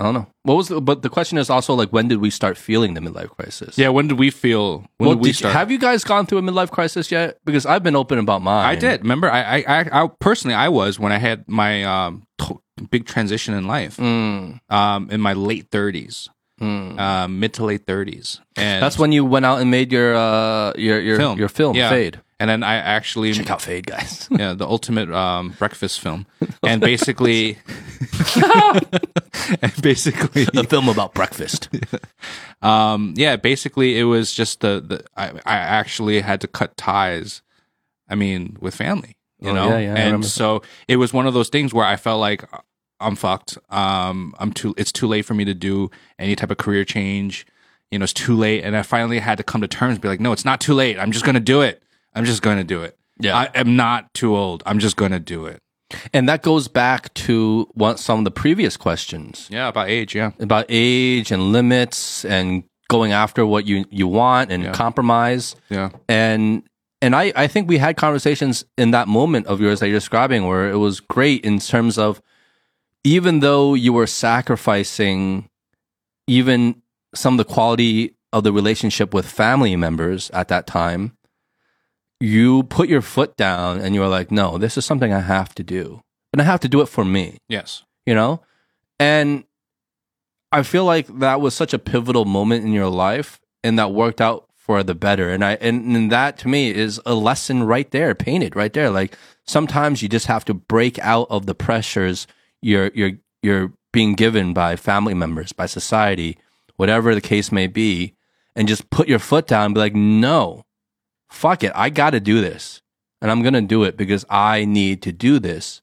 I don't know. What was the, but the question is also like when did we start feeling the midlife crisis? Yeah, when did we feel? When Well, did we start? have you guys gone through a midlife crisis yet? Because I've been open about mine. I did. Remember, I, I, I, I personally, I was when I had my um, to- big transition in life, Mm, um, in my late thirties, mm. um, mid to late thirties, and That's when you went out and made your uh your your Film. your film Yeah. Fade. and then I actually Check out Fade, guys. yeah, the ultimate um, breakfast film, and basically, and basically, the film about breakfast. um, yeah, basically, it was just the, the I, I actually had to cut ties. I mean, with family, you Oh, know, yeah, yeah, and so it was one of those things where I felt like I'm fucked. Um, I'm too. It's too late for me to do any type of career change. You know, it's too late, and I finally had to come to terms. Be like, no, it's not too late. I'm just gonna do it. I'm just gonna do it. Yeah. I am not too old. I'm just gonna do it. And that goes back to what some of the previous questions Yeah, about age. Yeah. about age and limits and going after what you you want and Yeah. compromise. Yeah. and and I, I think we had conversations in that moment of yours that you're describing where it was great in terms of even though you were sacrificing even some of the quality of the relationship with family members at that time, you put your foot down and you were like, no, this is something I have to do. And I have to do it for me Yes. you know? And I feel like that was such a pivotal moment in your life and that worked out for the better. And I and, and that to me is a lesson right there, painted right there. Like sometimes you just have to break out of the pressures you're you're you're being given by family members, by society, whatever the case may be, and just put your foot down and be like, no, fuck it. I gotta do this. And I'm gonna do it because I need to do this.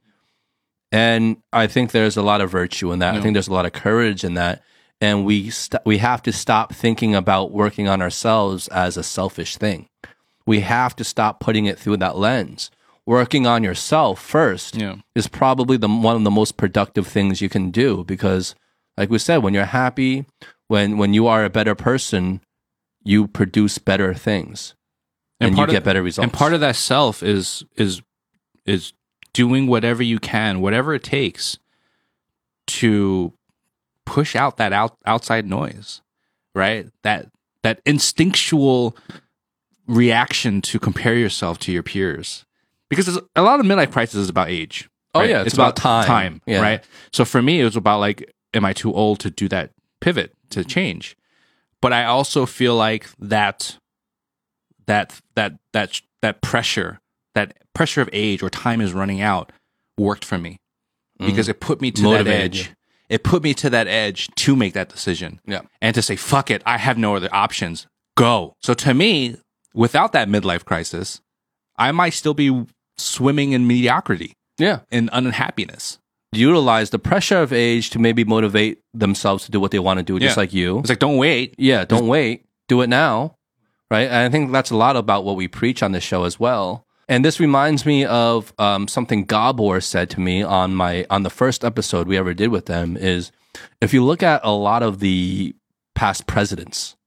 And I think there's a lot of virtue in that. I think there's a lot of courage in that. And we st- we have to stop thinking about working on ourselves as a selfish thing. We have to stop putting it through that lens. Working on yourself first Yeah. is probably the one of the most productive things you can do because like we said when you're happy, when when you are a better person, you produce better things and, you part of- get better results. And part of that self is is is doing whatever you can, whatever it takes to push out that out, outside noise, right? That that instinctual reaction to compare yourself to your peers. Because a lot of midlife crisis is about age. Oh, yeah, it's about time. Time, Yeah. right? So for me, it was about like, am I too old to do that pivot to change? But I also feel like that that that that that pressure, that pressure of age or time is running out, worked for me because mm-hmm. it put me to that edge. you. It put me to that edge to make that decision yeah. and to say, fuck it, I have no other options. Go. So to me, without that midlife crisis, I might still be swimming in mediocrity Yeah. and unhappiness. Utilize the pressure of age to maybe motivate themselves to do what they want to do, just Yeah. like you. It's like, don't wait. Yeah, don't wait. Do it now. Right. And I think that's a lot about what we preach on this show as well. And this reminds me of um, something Gabor said to me on my on the first episode we ever did with them is if you look at a lot of the past presidents,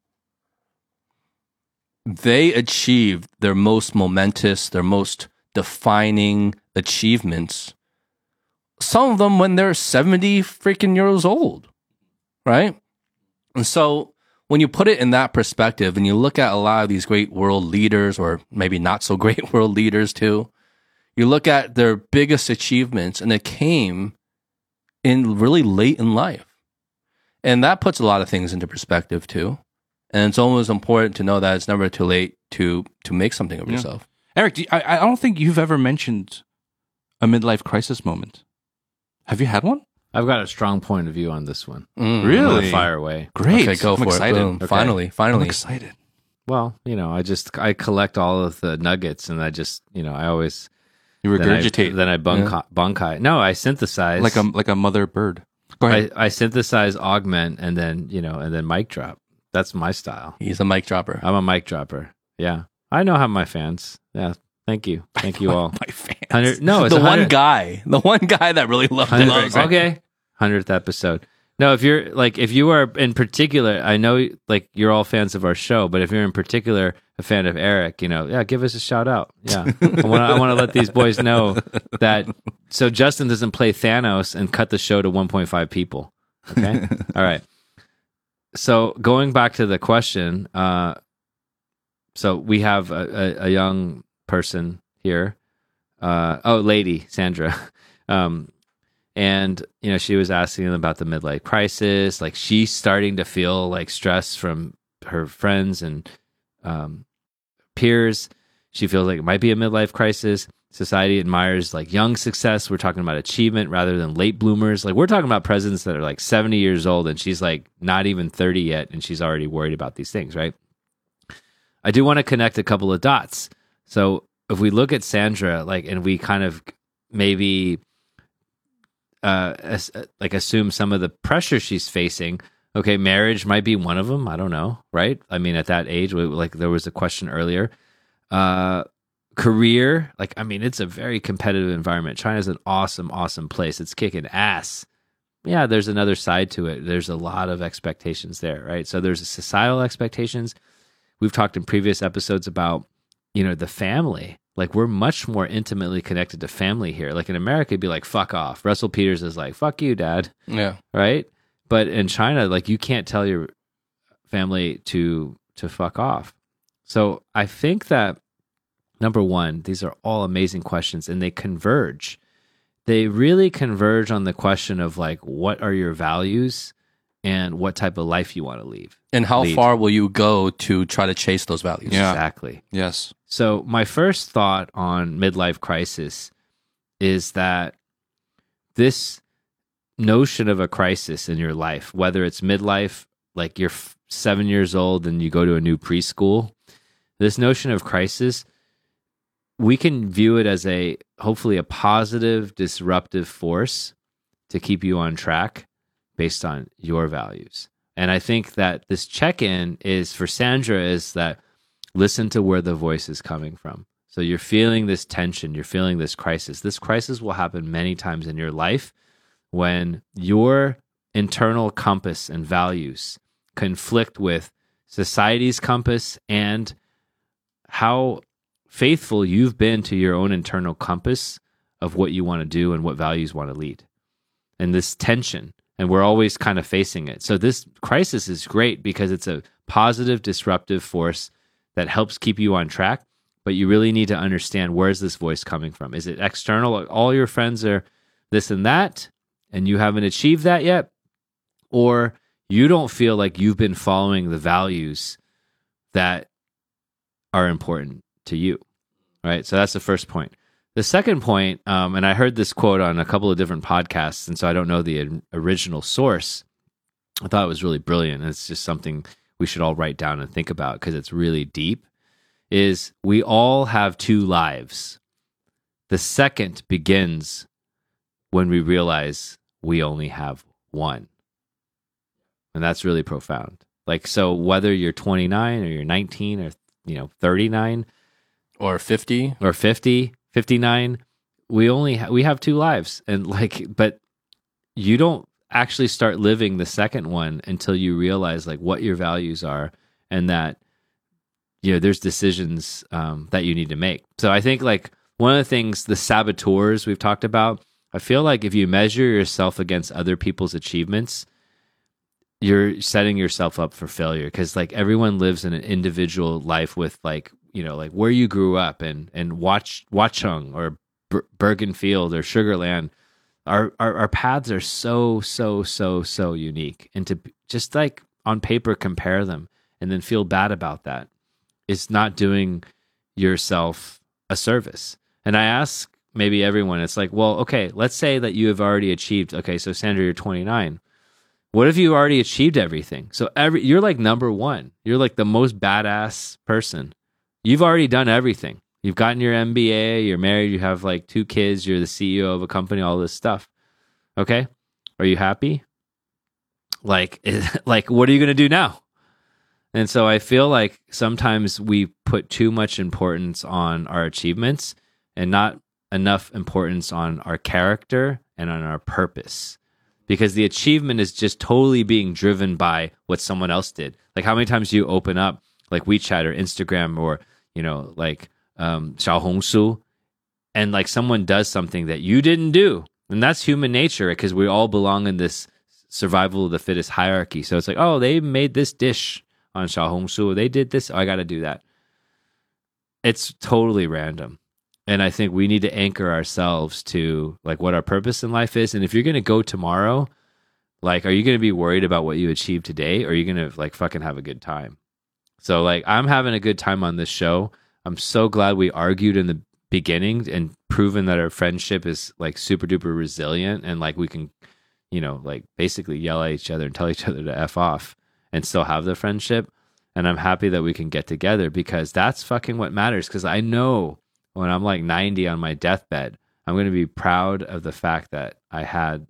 they achieved their most momentous, their most defining achievements. Some of them when they're 70 freaking years old. Right? And so when you put it in that perspective and you look at a lot of these great world leaders or maybe not so great world leaders too, you look at their biggest achievements and it came in really late in life. And that puts a lot of things into perspective too. And it's always important to know that it's never too late to to make something of Yeah. yourself. Eric, do you- I, I don't think you've ever mentioned a midlife crisis moment. Have you had one? I've got a strong point of view on this one. Mm. Really? fire away. Great. Okay, go I'm for excited. it. Okay. Finally, I'm finally. excited. Well, you know, I just I collect all of the nuggets, and I just you know I always You then I- regurgitate Then I, bunkai, bunkai. No, I synthesize like a like a mother bird. Go ahead. I, I synthesize, augment, and then you know, and then mic drop. That's my style. He's a mic dropper. I'm a mic dropper. Yeah, I know how my fans. Yeah, thank you, thank you all. My fans. No, it's the one guy, the one guy that really loved it. Okay, hundredth episode. No, if you're like if you are in particular, I know like you're all fans of our show, but if you're in particular a fan of Eric, you know, yeah, give us a shout out. Yeah, I want to I want to let these boys know that so Justin doesn't play Thanos and cut the show to 1.5 people. Okay, all right. So going back to the question, uh, so we have a, a, a young person here. Uh, oh, lady Sandra. Um, and you know she was asking them about the midlife crisis. Like she's starting to feel like stress from her friends and um, peers. She feels like it might be a midlife crisis. Society admires like young success. We're talking about achievement rather than late bloomers. Like we're talking about presidents that are like 70 years old and she's like not even 30 yet and she's already worried about these things right i do want to connect a couple of dots so if we look at sandra like and we kind of maybe uh, as, like assume some of the pressure she's facing. Okay, marriage might be one of them. I don't know, right? I mean, at that age, like there was a question earlier. Uh, career, like I mean, it's a very competitive environment. China's an awesome, awesome place. It's kicking ass. Yeah, there's another side to it. There's a lot of expectations there, right? So there's societal expectations. We've talked in previous episodes about, you know, the family like we're much more intimately connected to family here. Like in America, it'd be like fuck off. Russell Peters is like fuck you, dad. Yeah. Right. But in China, like you can't tell your family to to fuck off. So I think that number one, these are all amazing questions, and they converge. They really converge on the question of like, what are your values and what type of life you want to leave. And how Lead. far will you go to try to chase those values? Yeah. Exactly. Yes. So, my first thought on midlife crisis is that this notion of a crisis in your life, whether it's midlife, like you're seven years old and you go to a new preschool, this notion of crisis, we can view it as a hopefully a positive, disruptive force to keep you on track based on your values. And I think that this check in is for Sandra is that listen to where the voice is coming from. So you're feeling this tension, you're feeling this crisis. This crisis will happen many times in your life when your internal compass and values conflict with society's compass and how faithful you've been to your own internal compass of what you want to do and what values want to lead. And this tension, and we're always kind of facing it. So this crisis is great because it's a positive disruptive force that helps keep you on track, but you really need to understand where's this voice coming from? Is it external? All your friends are this and that and you haven't achieved that yet or you don't feel like you've been following the values that are important to you. Right? So that's the first point. The second point, um, and I heard this quote on a couple of different podcasts, and so I don't know the original source. I thought it was really brilliant. And it's just something we should all write down and think about because it's really deep. Is we all have two lives. The second begins when we realize we only have one. And that's really profound. Like, so whether you're 29 or you're 19 or, you know, 39 Or 50. or 50, 59 we only ha- we have two lives and like but you don't actually start living the second one until you realize like what your values are and that you know there's decisions um, that you need to make. So i think like one of the things the saboteurs we've talked about i feel like if you measure yourself against other people's achievements you're setting yourself up for failure because like everyone lives in an individual life with like you know like where you grew up and and watch Watchung or Ber- Bergenfield or Sugarland our, our our paths are so so so so unique. And to just like on paper compare them and then feel bad about that is not doing yourself a service. And i ask maybe everyone it's like well okay let's say that you have already achieved okay so sandra you're 29 what if you already achieved everything? So every you're like number one. You're like the most badass person you've already done everything You've gotten your MBA, you're married, you have like two kids, you're the CEO of a company, all this stuff. Okay? Are you happy? Like like what are you going to do now? And so I feel like sometimes we put too much importance on our achievements and not enough importance on our character and on our purpose. because the achievement is just totally being driven by what someone else did. Like how many times do you open up like WeChat or Instagram or you know like um, Xiaohongshu, and like someone does something that you didn't do, and that's human nature because we all belong in this survival of the fittest hierarchy. So it's like, oh, they made this dish on Xiaohongshu, they did this, oh, I got to do that. It's totally random. And I think we need to anchor ourselves to like what our purpose in life is. And if you're going to go tomorrow, like, are you going to be worried about what you achieved today? Or are you going to like fucking have a good time? So, like, I'm having a good time on this show. I'm so glad we argued in the beginning and proven that our friendship is like super duper resilient and like we can, you know, like basically yell at each other and tell each other to F off and still have the friendship. And I'm happy that we can get together because that's fucking what matters. Because I know when I'm like 90 on my deathbed, I'm going to be proud of the fact that I had,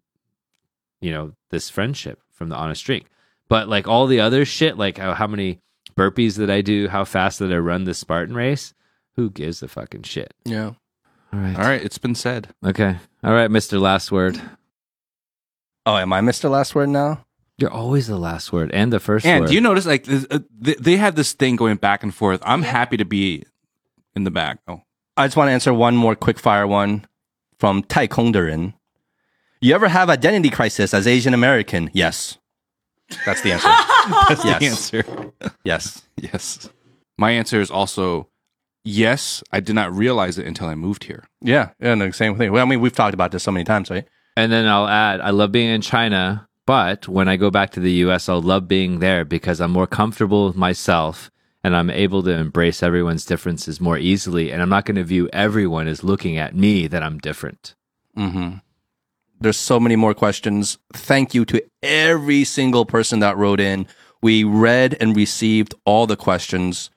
you know, this friendship from the honest drink. But like all the other shit, like how many burpees that I do, how fast that I run the Spartan race, who gives a fucking shit? Yeah. All right. All right, it's been said. Okay. All right, Mr. Last Word. Oh, am I Mr. Last Word now? You're always the last word and the first And word. do you notice like th- uh, they, they have this thing going back and forth? I'm happy to be in the back. Oh, I just want to answer one more quick fire one from Tai Kongderin. You ever have identity crisis as Asian American? Yes. That's the answer. that's Yes. the answer. yes. Yes. My answer is also yes. I did not realize it until I moved here. Yeah. Yeah. the same thing. Well, I mean, we've talked about this so many times, right? And then I'll add, I love being in China, but when I go back to the US, I'll love being there because I'm more comfortable with myself and I'm able to embrace everyone's differences more easily. And I'm not going to view everyone as looking at me that I'm different. Mm-hmm. There's so many more questions. Thank you to every single person that wrote in. We read and received all the questions.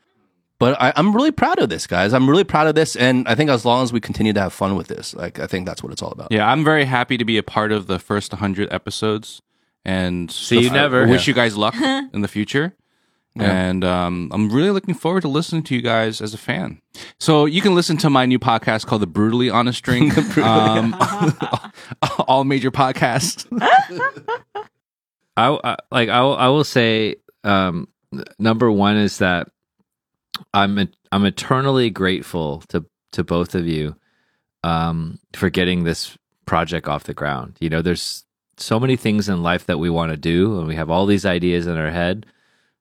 But I, I'm really proud of this, guys. I'm really proud of this. And I think as long as we continue to have fun with this, like, I think that's what it's all about. Yeah, I'm very happy to be a part of the first 100 episodes. And See you I never. Wish you guys luck in the future. And um, I'm really looking forward to listening to you guys as a fan. So you can listen to my new podcast called The Brutally Honest Drink. um, all major podcasts. I, I like I will, I will say um, number one is that I'm I'm eternally grateful to to both of you um, for getting this project off the ground. You know, there's so many things in life that we want to do, and we have all these ideas in our head.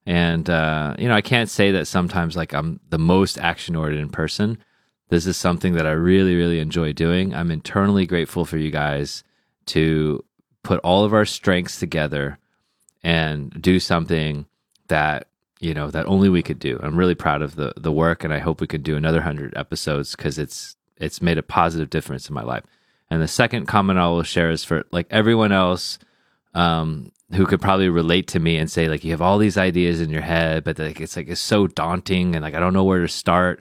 And uh, you know, I can't say that sometimes like I'm the most action oriented person. This is something that I really, really enjoy doing. I'm internally grateful for you guys to put all of our strengths together and do something that you know that only we could do. I'm really proud of the the work, and I hope we could do another hundred episodes because it's it's made a positive difference in my life. And the second comment I will share is for like everyone else um, who could probably relate to me and say like you have all these ideas in your head, but like it's like it's so daunting and like I don't know where to start,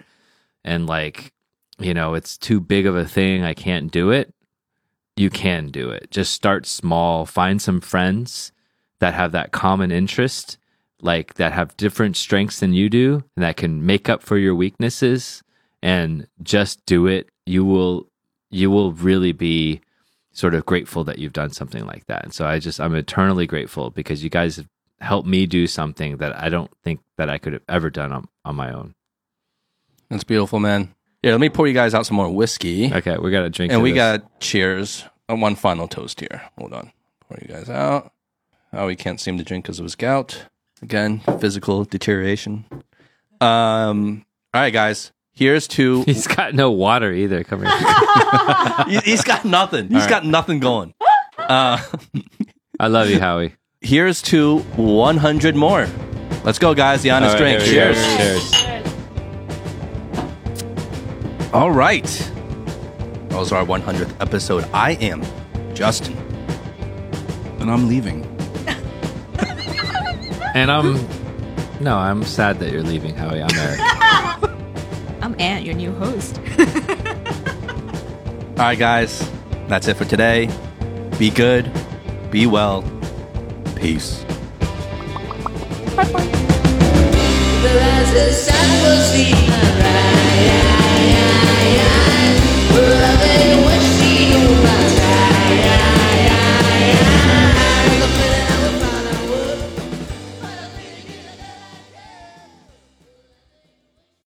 and like you know it's too big of a thing. I can't do it. You can do it. Just start small. Find some friends that have that common interest, like that have different strengths than you do, and that can make up for your weaknesses. And just do it. You will. You will really be sort of grateful that you've done something like that. And so I just I'm eternally grateful because you guys have helped me do something that I don't think that I could have ever done on, on my own. That's beautiful, man. Yeah, let me pour you guys out some more whiskey. Okay, we got to drink. and we this. got cheers. Uh, one final toast here. Hold on. Pour you guys out. Oh, he can't seem to drink because of his gout. Again, physical deterioration. Um. All right, guys. Here's to. He's got no water either. Come here. he- he's got nothing. He's got nothing going. Uh, I love you, Howie. here's to 100 more. Let's go, guys. The honest All right, drink. here we go. Cheers. Cheers. All right. That was our 100th episode. I am Justin. And I'm leaving. And I'm no, I'm sad that you're leaving, Howie. I'm Eric. I'm Ant, your new host. All right, guys, that's it for today. Be good, be well, peace. Bye bye.